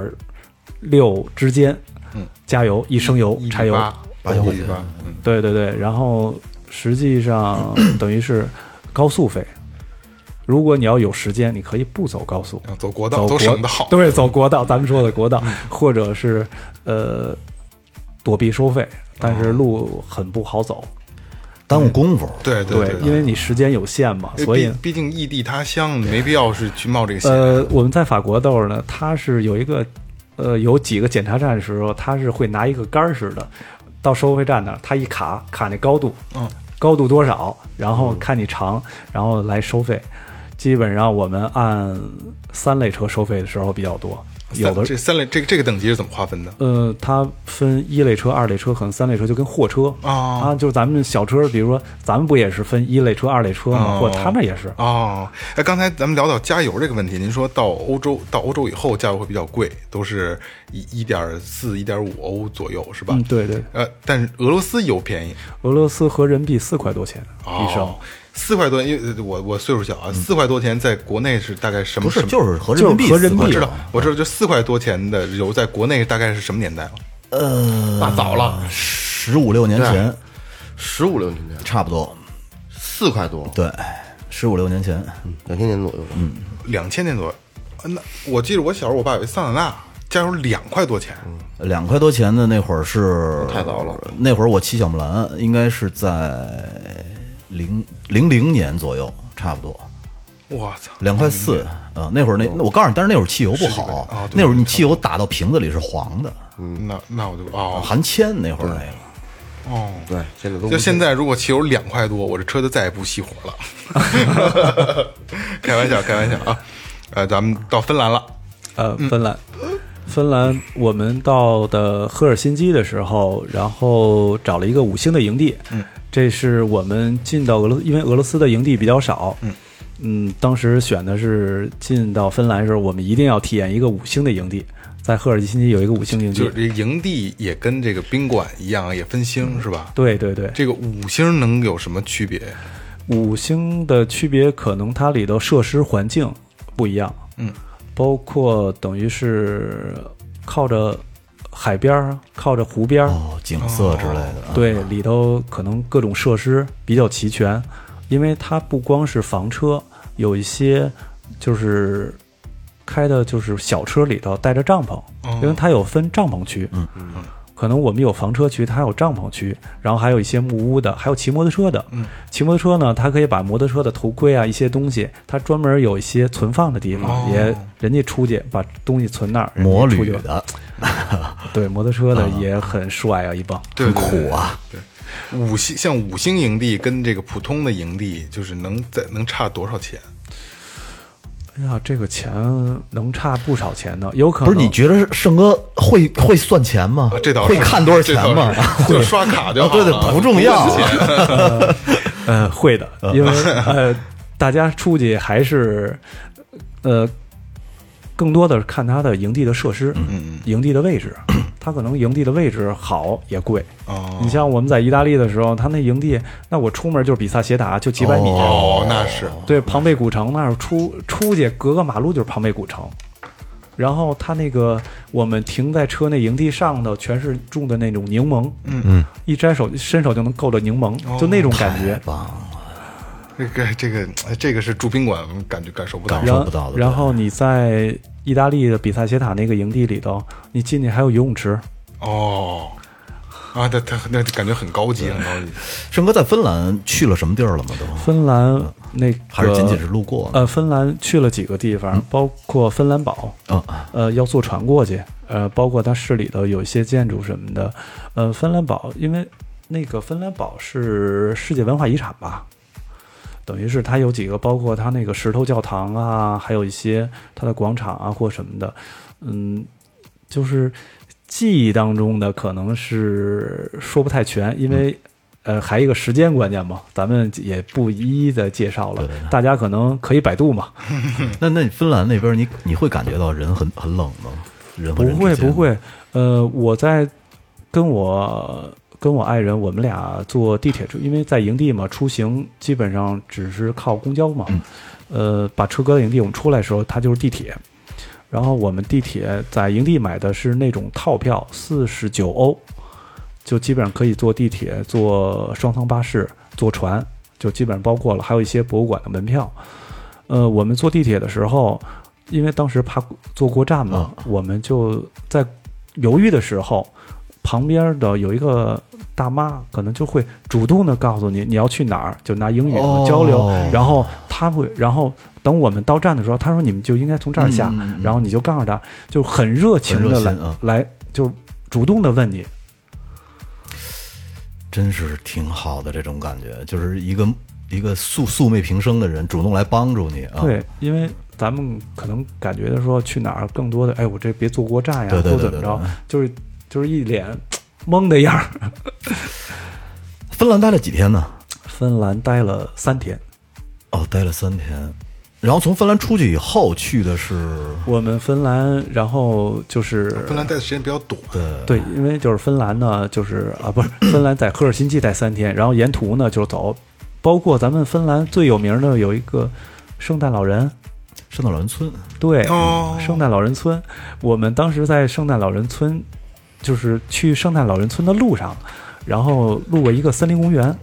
六之间，嗯，加油一升油柴油，八八千块钱对对对，然后实际上 等于是高速费。如果你要有时间，你可以不走高速，啊走国道走国都省得好。对，走国道，咱们说的国道，或者是呃躲避收费，但是路很不好走。耽误功夫。对对对，因为你时间有限嘛，所以毕毕竟异地他乡，没必要是去冒这个险。呃，我们在法国豆呢，它是有一个呃有几个检查站的时候，它是会拿一个杆儿似的，到收费站那儿，它一卡卡那高度，嗯，高度多少，然后看你长，然后来收费。基本上我们按三类车收费的时候比较多，有的这三类这个这个等级是怎么划分的？呃，它分一类车、二类车，可能三类车就跟货车哦啊，就是咱们小车，比如说咱们不也是分一类车、二类车吗？哦或者他那也是。哦，哎，刚才咱们聊到加油这个问题，您说到欧洲，到欧洲以后加油会比较贵，都是一一点四、一点五欧左右，是吧？嗯，对对，呃，但是俄罗斯油便宜，俄罗斯合人民币四块多钱一升哦，，四块多，因为呃我我岁数小啊，四块多钱在国内是大概什么？不是，什么就是合人民币就是合人民币我知道我知道，就四块多钱的油在国内大概是什么年代了？呃，那早了，十五六年前十五六年前，差不多，四块多，对，十五六年前，两千年左右。嗯，两千年左右。呃那我记得我小时候，我爸有一桑塔纳，加油两块多钱。两块多钱的那会儿是太早了。那会儿我骑小木兰，应该是在零零零年左右，差不多我操，两块四啊。那会儿那那我告诉你，但是那会儿汽油不好啊，那会儿你汽油打到瓶子里是黄的，嗯那那我就哦含铅那会儿那个。哦，对，现在都就现在，如果汽油两块多，我这车就再也不熄火了。开玩笑，开玩笑啊！呃，咱们到芬兰了，呃，芬兰，芬兰，我们到的赫尔辛基的时候，然后找了一个五星的营地。嗯，这是我们进到俄罗斯，因为俄罗斯的营地比较少。嗯当时选的是进到芬兰的时候，我们一定要体验一个五星的营地，在赫尔辛基有一个五星营地就是。这营地也跟这个宾馆一样，也分星是吧？对对对，这个五星能有什么区别？五星的区别可能它里头设施环境不一样，嗯，包括等于是靠着海边儿，靠着湖边儿，哦，景色之类的。啊，对，里头可能各种设施比较齐全，因为它不光是房车，有一些就是开的就是小车里头带着帐篷，因为它有分帐篷区，嗯嗯。可能我们有房车区，它还有帐篷区，然后还有一些木屋的，还有骑摩托车的。嗯，骑摩托车呢，它可以把摩托车的头盔啊一些东西，它专门有一些存放的地方，哦也人家出去把东西存那儿，摩旅的，对摩托车的也很帅啊，一帮。对，对苦啊！对，五星像五星营地跟这个普通的营地，就是能在能差多少钱？哎呀，这个钱能差不少钱呢，有可能不是你觉得盛哥会会算钱吗啊？这倒是会看多少钱吗？是 就刷卡就好对对不重要呃，会的，因为 呃，大家出去还是呃，更多的是看它的营地的设施，嗯营地的位置，它可能营地的位置好也贵。哦你像我们在意大利的时候，它那营地，那我出门就是比萨斜塔，就几百米。哦，那是对，庞贝古城那儿出出去隔个马路就是庞贝古城。然后它那个我们停在车那营地上头，全是种的那种柠檬，嗯嗯，一摘手伸手就能够着柠檬，哦就那种感觉。这个这个哎这个是住宾馆感觉感受不到感。然后受不到的然后你在意大利的比萨斜塔那个营地里头，你进去还有游泳池，哦，啊，他他那感觉很高级，很高级。盛哥在芬兰去了什么地儿了吗？都芬兰那个还是仅仅是路过？呃，芬兰去了几个地方，包括芬兰堡，嗯，呃，要坐船过去，呃，包括它市里头有一些建筑什么的，呃，芬兰堡，因为那个芬兰堡是世界文化遗产吧，等于是它有几个，包括它那个石头教堂啊，还有一些它的广场啊或什么的，嗯，就是记忆当中的可能是说不太全，因为。呃，还有一个时间观念嘛，咱们也不一一的介绍了，大家可能可以百度嘛。那那你芬兰那边你你会感觉到人很很冷吗？不会不会，呃，我在跟我跟我爱人，我们俩坐地铁出，因为在营地嘛，出行基本上只是靠公交嘛。呃，把车搁在营地，我们出来的时候，它就是地铁。然后我们地铁在营地买的是那种套票，四十九欧，就基本上可以坐地铁、坐双层巴士、坐船，就基本上包括了，还有一些博物馆的门票。呃，我们坐地铁的时候，因为当时怕坐过站嘛，我们就在犹豫的时候，旁边的有一个大妈，可能就会主动的告诉你你要去哪儿，就拿英语哦。交流，然后他会，然后等我们到站的时候，他说你们就应该从这儿下，嗯嗯嗯。然后你就告诉他，就很热情的来、来，就主动的问你，真是挺好的这种感觉，就是一个一个素素昧平生的人主动来帮助你啊。对，因为咱们可能感觉的说去哪儿更多的，哎，我这别坐过站呀，对对对或怎么着就是就是一脸懵的样儿。芬兰待了几天呢？芬兰待了三天，哦，待了三天。然后从芬兰出去以后去的是我们芬兰，然后就是芬兰待的时间比较短，对，因为就是芬兰呢，就是啊，不是芬兰在赫尔辛基待三天，然后沿途呢就走，包括咱们芬兰最有名的有一个圣诞老人，圣诞老人村。对，哦圣诞老人村。我们当时在圣诞老人村，就是去圣诞老人村的路上，然后路过一个森林公园。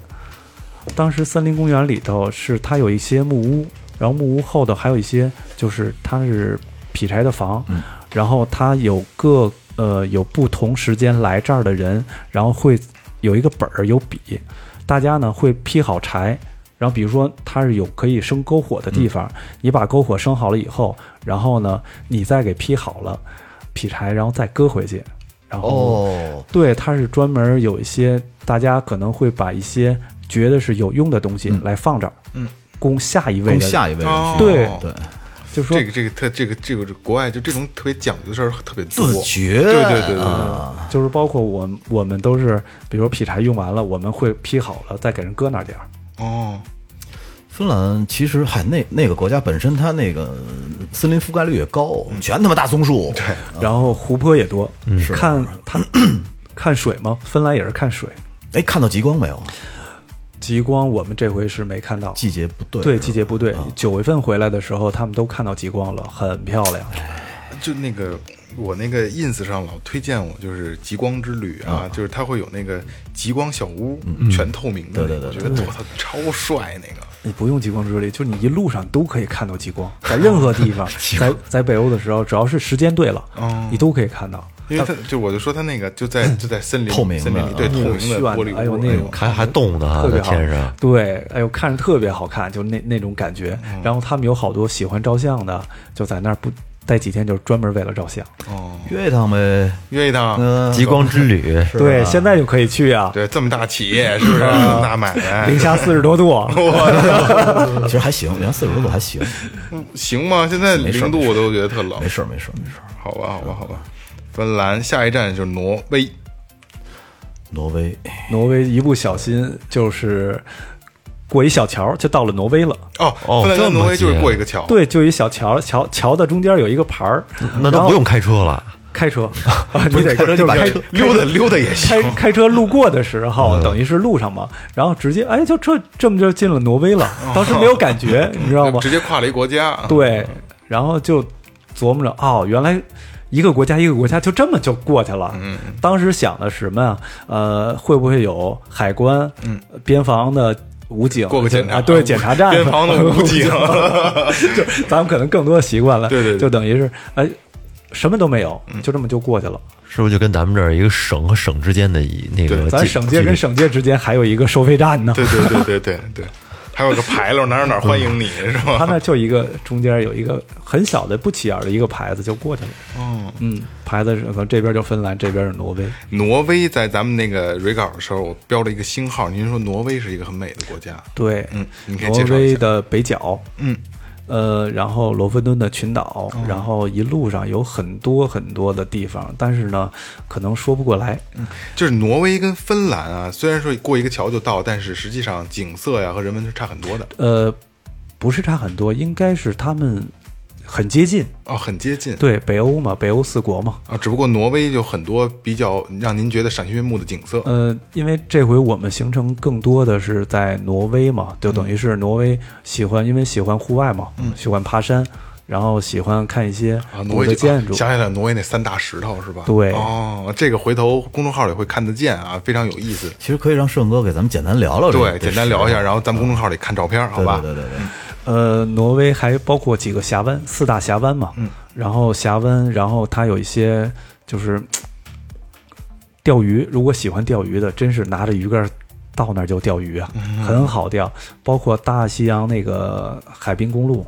当时森林公园里头是它有一些木屋，然后木屋后头还有一些就是它是劈柴的房，然后它有各呃有不同时间来这儿的人，然后会有一个本儿有笔，大家呢会劈好柴，然后比如说它是有可以生篝火的地方，你把篝火生好了以后，然后呢你再给劈好了，劈柴然后再搁回去，然后哦，对，它是专门有一些大家可能会把一些觉得是有用的东西来放这儿，嗯，供下一位下一位人哦。去。对对，就说这个这个特这个这个国外就这种特别讲究的事儿特别多，自觉。对对对对。啊，就是包括我我们都是，比如说劈柴用完了，我们会劈好了再给人搁那点儿。哦，芬兰其实嗨，那那个国家本身它那个森林覆盖率也高，全他妈大松树。对，然后湖泊也多，看它 看水吗？芬兰也是看水，哎，看到极光没有？极光我们这回是没看到，季节不对，对季节不对。九月份回来的时候，他们都看到极光了，很漂亮。就那个我那个 ins 上老推荐我就是极光之旅啊，就是它会有那个极光小屋，全透明的，对对对我觉得我操超帅那个。你不用极光之旅，就你一路上都可以看到极光，在任何地方，在在北欧的时候，只要是时间对了，哦。你都可以看到。因为它就我就说它那个就在就在森林透明的森林里，对啊透明的那个玻璃哎呦那种还还动呢哈，特别好天上。对，哎呦，看着特别好看，就那那种感觉。然后他们有好多喜欢照相的，就在那儿不待几天就是专门为了照相。哦，约一趟呗。约一趟。嗯，极光之旅，对，现在就可以去啊，对，这么大企业是不是？大买卖零下四十多度，其实还行，零下四十多度还行，行吗？现在零度我都觉得特冷没。事儿没事儿没事儿。好吧，好吧，好吧。芬兰下一站就是挪威。挪威，挪威一不小心就是过一小桥就到了挪威了。哦，哦挪威就是过一个桥。对，就一小桥，桥桥的中间有一个牌儿，那都不用开车了。开车，啊你得开车就是开溜达溜达也行开。开车路过的时候，等于是路上嘛，然后直接哎，就这这么就进了挪威了。当时没有感觉，你知道吗？直接跨了一国家。对，然后就琢磨着，哦，原来一个国家一个国家就这么就过去了。嗯，当时想的是什么呀？呃，会不会有海关、嗯边防的武警过个检查啊？对，检查站、边防的武警 就咱们可能更多的习惯了。对对对就等于是哎，什么都没有，就这么就过去了。是不是就跟咱们这儿一个省和省之间的一那个咱省界跟省界之间还有一个收费站呢。对对对对对对，还有个牌楼，哪儿哪儿 欢迎你是他吧？那就一个中间有一个很小的不起眼的一个牌子就过去了。哦，嗯，牌子是可能这边就芬兰，这边是挪威。挪威在咱们那个蕊稿的时候，我标了一个星号。您说挪威是一个很美的国家，对，嗯，你可以挪介绍一下。威的北角，嗯，呃，然后罗弗敦的群岛，然后一路上有很多很多的地方，但是呢，可能说不过来。就是挪威跟芬兰啊，虽然说过一个桥就到，但是实际上景色呀和人文是差很多的。呃，不是差很多，应该是他们很接近。哦，很接近。对，北欧嘛，北欧四国嘛。啊，只不过挪威有很多比较让您觉得赏心悦目的景色。呃，因为这回我们行程更多的是在挪威嘛，就等于是挪威喜欢，因为喜欢户外嘛，喜欢爬山，然后喜欢看一些啊，挪威的建筑。想起来挪威那三大石头是吧？对哦，这个回头公众号里会看得见啊，非常有意思。其实可以让顺哥给咱们简单聊聊。对，简单聊一下，然后咱们公众号里看照片，好吧？对对对对对，呃，挪威还包括几个峡湾，四大峡湾嘛。嗯。然后峡湾，然后它有一些就是钓鱼，如果喜欢钓鱼的，真是拿着鱼竿到那儿就钓鱼啊，很好钓。包括大西洋那个海滨公路，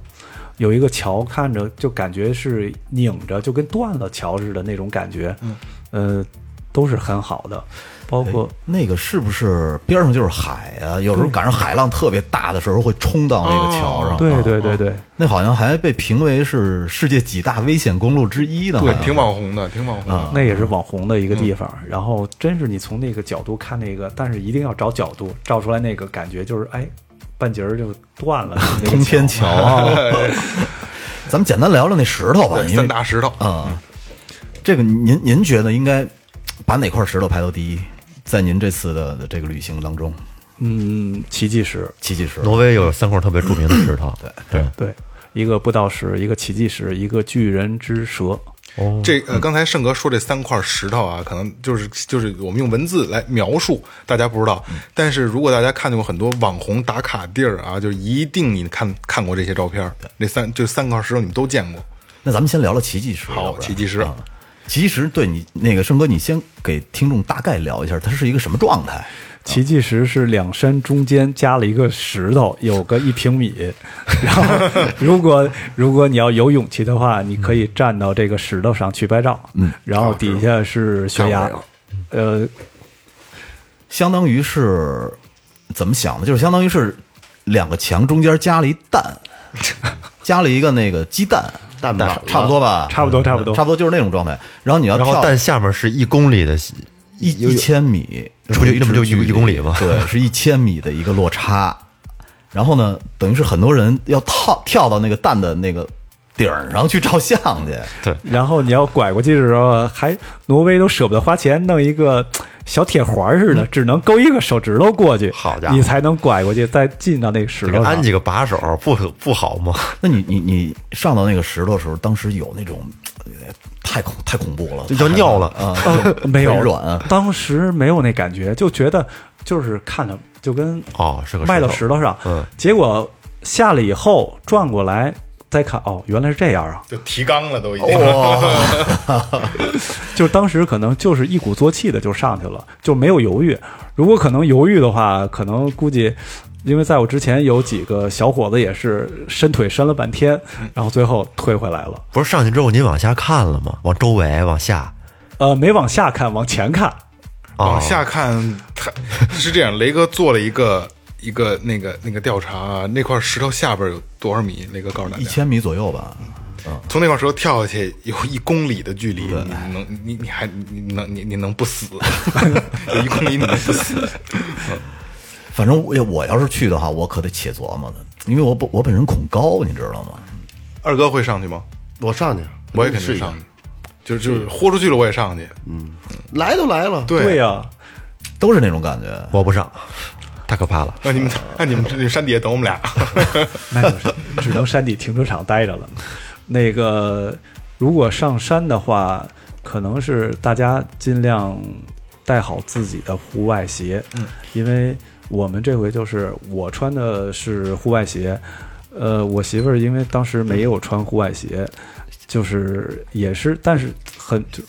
有一个桥，看着就感觉是拧着，就跟断了桥似的那种感觉。嗯。呃，都是很好的，包括哎那个是不是边上就是海啊？有时候赶上海浪特别大的时候，会冲到那个桥上。对啊对对对。那好像还被评为是世界几大危险公路之一呢。对，挺网红的，挺网红的。那也是网红的一个地方。嗯然后真是你从那个角度看那个，但是一定要找角度，照出来那个感觉就是哎，半截儿就断了。那个通天桥啊。咱们简单聊聊那石头吧，对，因为三大石头。啊，这个您您觉得应该把哪块石头排到第一？在您这次的的这个旅行当中，嗯，奇迹石，奇迹石。挪威有三块特别著名的石头，对。对，对，一个布道石，一个奇迹石，一个巨人之舌。哦，这呃，刚才盛哥说这三块石头啊，可能就是就是我们用文字来描述，大家不知道。但是如果大家看见过很多网红打卡地儿啊，就一定你看看过这些照片，那三就三块石头你们都见过。那咱们先聊聊奇迹石。好奇迹石啊奇迹石，对你那个盛哥，你先给听众大概聊一下，它是一个什么状态？奇迹石是两山中间加了一个石头，有个一平米。然后，如果如果你要有勇气的话，你可以站到这个石头上去拍照。嗯，然后底下是悬崖。呃，相当于是怎么想的？就是相当于是两个墙中间加了一蛋，加了一个那个鸡蛋，蛋吧差不多吧？差不多差不多差不多就是那种状态。然后你要然后跳蛋下面是一公里的，一一千米，这不就那不就一一公里吗对，是一千米的一个落差。然后呢，等于是很多人要跳跳到那个蛋的那个顶儿上去照相去。对然后你要拐过去的时候，还挪威都舍不得花钱弄一个小铁环似的，只能勾一个手指头过去，好家伙。你才能拐过去，再进到那个石头上。安几个把手不不好吗？那你你你上到那个石头的时候，当时有那种呃太恐太恐怖了，就要尿了。啊！呃没有。软。啊当时没有那感觉，就觉得就是看着就跟哦，是个迈到石头上，嗯，结果下来以后转过来，再看哦，原来是这样啊！就提纲了都已经。就是当时可能就是一鼓作气的就上去了，就没有犹豫。如果可能犹豫的话，可能估计，因为在我之前有几个小伙子也是伸腿伸了半天，然后最后退回来了。不是上去之后您往下看了吗？往周围往下，呃，没往下看，往前看。往下看，他是这样，雷哥做了一个一个那个那个调查啊，那块石头下边有多少米？那个告诉大家，一千米左右吧。从那块石头跳下去有一公里的距离，你能你你还你你能你你能不死？有一公里你能不死？反正我我要是去的话，我可得且琢磨的，因为我本我本人恐高，你知道吗？二哥会上去吗？我上去，我也肯定上去，就是就是豁出去了，我也上去。嗯来都来了，对对呀、都是那种感觉。我不上，太可怕了。那你们那你们这山底下等我们俩。那就是只能山底停车场待着了。那个，如果上山的话，可能是大家尽量带好自己的户外鞋，嗯，因为我们这回就是我穿的是户外鞋，呃，我媳妇儿因为当时没有穿户外鞋，就是也是，但是很就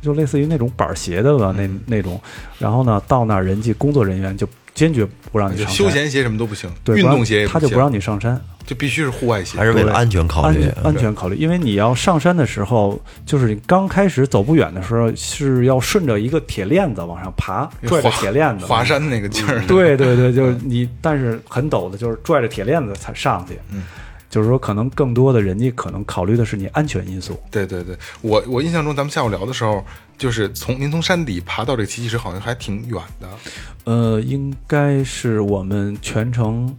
就类似于那种板儿鞋的吧，那那种，然后呢，到那儿人家工作人员就坚决不让你就上山，休闲鞋什么都不行，对，运动鞋也行他就不让你上山。就必须是户外鞋，还是为了安全考虑安全，安全考虑，因为你要上山的时候，就是你刚开始走不远的时候，是要顺着一个铁链子往上爬，拽着铁链子华山那个劲儿。对对对，就是你，但是很陡的，就是拽着铁链子才上去。嗯，就是说，可能更多的人家可能考虑的是你安全因素。对对对，我我印象中咱们下午聊的时候，就是从您从山底爬到这个奇迹石，好像还挺远的。呃，应该是我们全程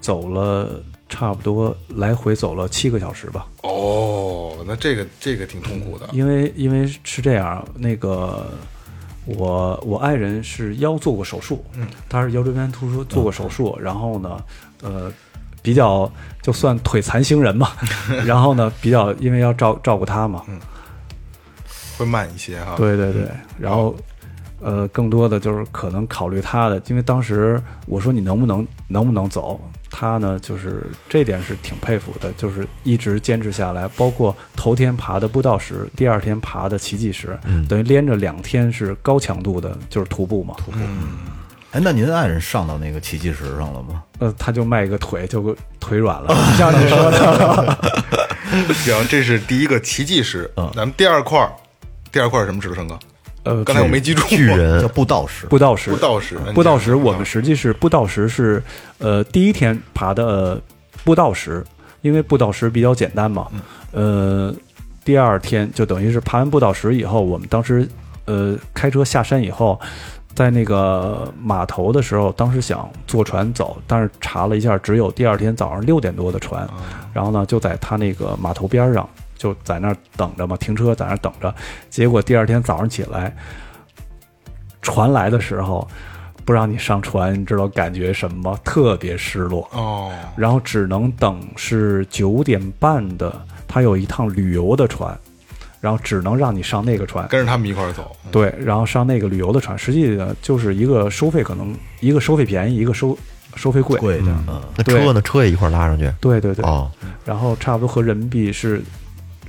走了差不多来回走了七个小时吧。哦，那这个这个挺痛苦的。因为因为是这样，那个我我爱人是腰做过手术，嗯，他是腰椎间突出做过手术，然后呢，呃，比较就算腿残星人嘛，然后呢，比较因为要照照顾他嘛，会慢一些哈。，对对对，然后呃，更多的就是可能考虑他的，因为当时我说你能不能能不能走，他呢就是这点是挺佩服的，就是一直坚持下来，包括头天爬的步道石，第二天爬的奇迹石，等于连着两天是高强度的，就是徒步嘛，徒步。哎，那您爱人上到那个奇迹石上了吗？呃，他就迈一个腿就腿软了，像你说的，行，这是第一个奇迹石。咱们第二块儿，第二块儿是什么石头，成哥？呃，刚才我没记住。巨人叫步道石。步道石，步道石步道石，嗯我们实际是步道石是呃第一天爬的呃步道石，因为步道石比较简单嘛，呃，第二天就等于是爬完步道石以后，我们当时呃开车下山以后。在那个码头的时候，当时想坐船走，但是查了一下，只有第二天早上六点多的船。然后呢，就在他那个码头边上，就在那儿等着嘛，停车在那儿等着。结果第二天早上起来，船来的时候，不让你上船，你知道感觉什么吗？特别失落。哦，然后只能等是九点半的，他有一趟旅游的船，然后只能让你上那个船。跟着他们一块儿走。对，然后上那个旅游的船，实际呢就是一个收费可能一个收费便宜，一个收收费贵。贵的，嗯，那车呢？车也一块儿拉上去。对对对，哦，然后差不多合人民币是，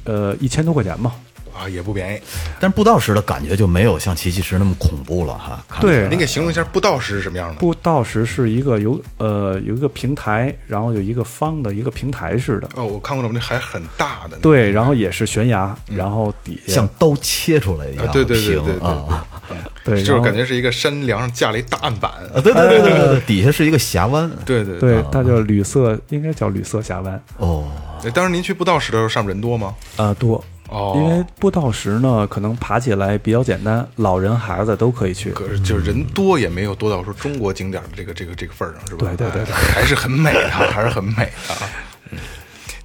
呃，一千多块钱嘛。啊，也不便宜。但是步道石的感觉就没有像奇迹石那么恐怖了哈。对您给形容一下步道石是什么样的？步道石是一个有呃有一个平台，然后有一个方的一个平台似的，哦，我看过那那还很大的。对，然后也是悬崖，然后底下像刀切出来一样啊，对对对平对对啊 对，就是感觉是一个山梁上架了一大案板。啊，对对对对对对，底下是一个峡湾对对对，它叫旅色，应该叫旅色峡湾，哦，对。当时您去步道石的时候，上面人多吗？啊多，哦，因为步道石呢，可能爬起来比较简单，老人孩子都可以去。可是就是人多也没有多到说中国景点的这个这个这个份儿上，是吧？对对对 还是很美的，还是很美的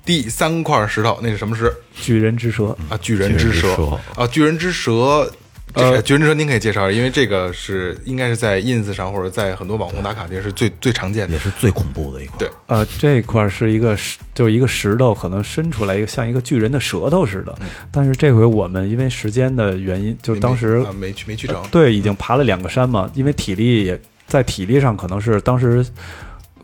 第三块石头那是什么石巨人之蛇，啊？巨人之蛇巨人之蛇啊！巨人之蛇，这个巨人之蛇您可以介绍一下，因为这个是应该是在 ins 上或者在很多网红打卡地是最最常见的也。是最恐怖的一块。对，呃，这块儿是一个石，就是一个石头，可能伸出来一个像一个巨人的舌头似的。但是这回我们因为时间的原因，就是当时啊没去没去成，对已经爬了两个山嘛，因为体力也在体力上可能是当时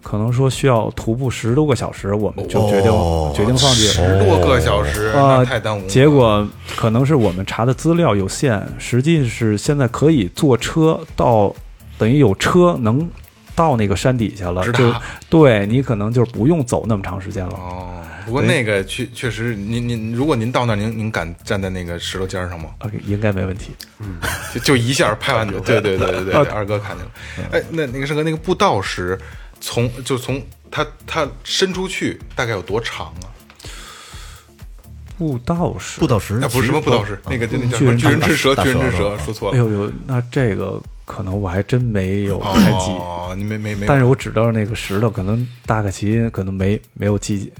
可能说需要徒步十多个小时，我们就决定、决定放弃。十多个小时，啊那太耽误了。结果可能是我们查的资料有限，实际是现在可以坐车到，等于有车能到那个山底下了，就对你可能就是不用走那么长时间了。哦，不过那个确确实，您您如果您到那儿，您您敢站在那个石头尖上吗？OK，应该没问题。嗯就就一下拍完就，对对对对对，二哥看见了。哎，那那个盛哥，那个步道石从就从它它伸出去大概有多长啊？步道是步道石那不是什么步道石，那个就那叫什巨人么？巨人之舌，大巨人之舌舌，说错了。哎呦呦，那这个可能我还真没有太记，哦，你没没没，但是我知道那个石头可能大概其可能没没有记，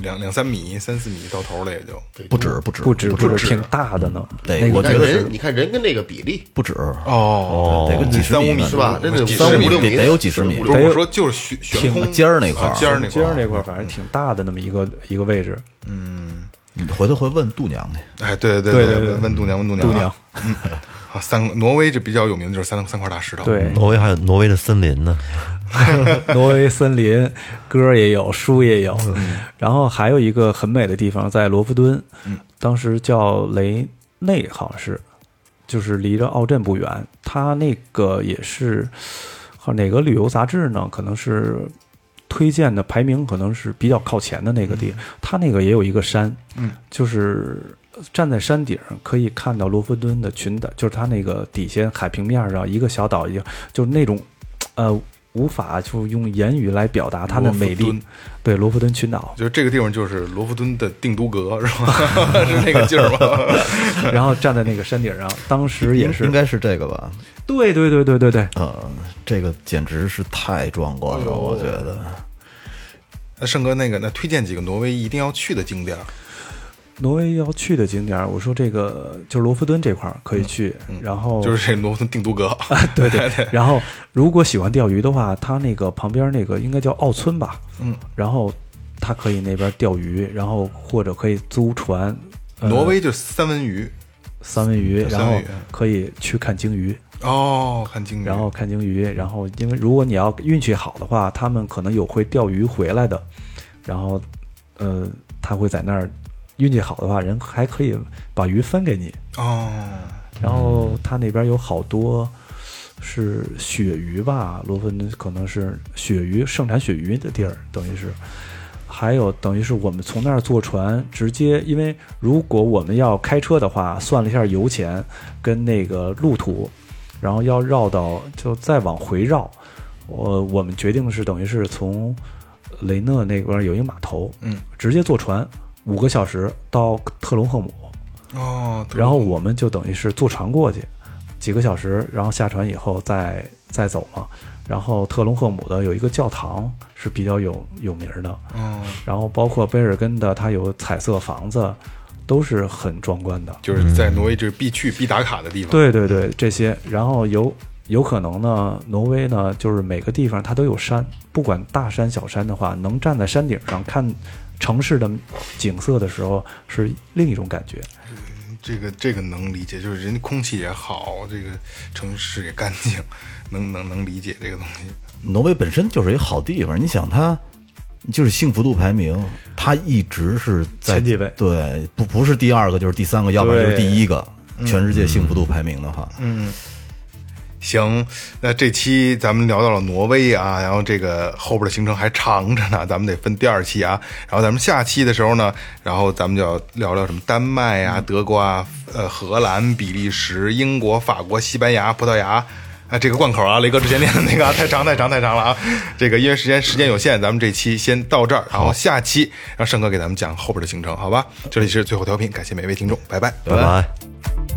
两两三米、三四米到头了也就。不止不止不止不止，挺大的呢。对那个但我觉得人你看人跟那个比例不止，哦得个几十三五米是吧？真的几十米三五六米得得有几十米我说就是悬悬空尖儿那块尖儿那块儿尖儿那块儿，反正挺大的那么一个一个位置。嗯你回头会问度娘去。哎，对对对对对对问度娘，问度娘，度娘，啊，三挪威这比较有名的就是三三块大石头，对，挪威还有挪威的森林呢，挪威森林歌也有，书也有，然后还有一个很美的地方在罗弗敦，当时叫雷内，好像是，就是离着奥镇不远。它那个也是，好哪个旅游杂志呢？可能是推荐的排名可能是比较靠前的那个地，它那个也有一个山，嗯，就是站在山顶可以看到罗弗敦的群岛，就是它那个底下海平面上一个小岛一样，就是那种，呃。无法就用言语来表达它的美丽对罗弗敦群岛，就是这个地方就是罗弗敦的定都阁是吧？是那个劲儿吗？然后站在那个山顶上，当时也是应，该是这个吧？对对对对对对，呃，这个简直是太壮观了，我觉得。那盛哥，那个那推荐几个挪威一定要去的景点儿？挪威要去的景点儿，我说这个就是罗弗敦这块儿可以去，然后就是这罗弗敦定都阁。对对 对，然后如果喜欢钓鱼的话，它那个旁边那个应该叫奥村吧，嗯，然后它可以那边钓鱼，然后或者可以租船，呃挪威就是三文鱼。三文鱼，然后可以去看鲸鱼，哦，看鲸鱼，然后看鲸鱼，然后因为如果你要运气好的话，他们可能有会钓鱼回来的，然后呃，他会在那儿运气好的话，人还可以把鱼分给你，哦，然后他那边有好多是鳕鱼吧，罗芬可能是鳕鱼盛产鳕鱼的地儿，等于是。还有等于是我们从那儿坐船直接，因为如果我们要开车的话，算了一下油钱跟那个路途，然后要绕到就再往回绕，我我们决定是等于是从雷讷那边有一个码头，嗯，直接坐船五个小时到特隆赫姆，哦，然后我们就等于是坐船过去，几个小时，然后下船以后再再走嘛。然后特隆赫姆的有一个教堂是比较有有名儿的，嗯，然后包括贝尔根的，它有彩色房子，都是很壮观的。就是在挪威这是必去必打卡的地方。，对对对，这些，然后有有可能呢，挪威呢，就是每个地方它都有山，不管大山小山的话，能站在山顶上看城市的景色的时候，是另一种感觉。这个这个能理解，就是人家空气也好，这个城市也干净，能能能理解这个东西。挪威本身就是一个好地方，你想它就是幸福度排名，它一直是在前几位对，不不是第二个就是第三个，要不然就是第一个。全世界幸福度排名的话，行，那这期咱们聊到了挪威啊，然后这个后边的行程还长着呢，咱们得分第二期啊。然后咱们下期的时候呢，然后咱们就要聊聊什么丹麦啊、德国啊、呃荷兰、比利时、英国、法国、西班牙、葡萄牙。啊，这个贯口啊，雷哥之前念的那个啊，太长太长太长了啊！这个因为时间时间有限，咱们这期先到这儿，然后下期让盛哥给咱们讲后边的行程，好吧？这里是最后调频，感谢每位听众，拜拜。拜拜。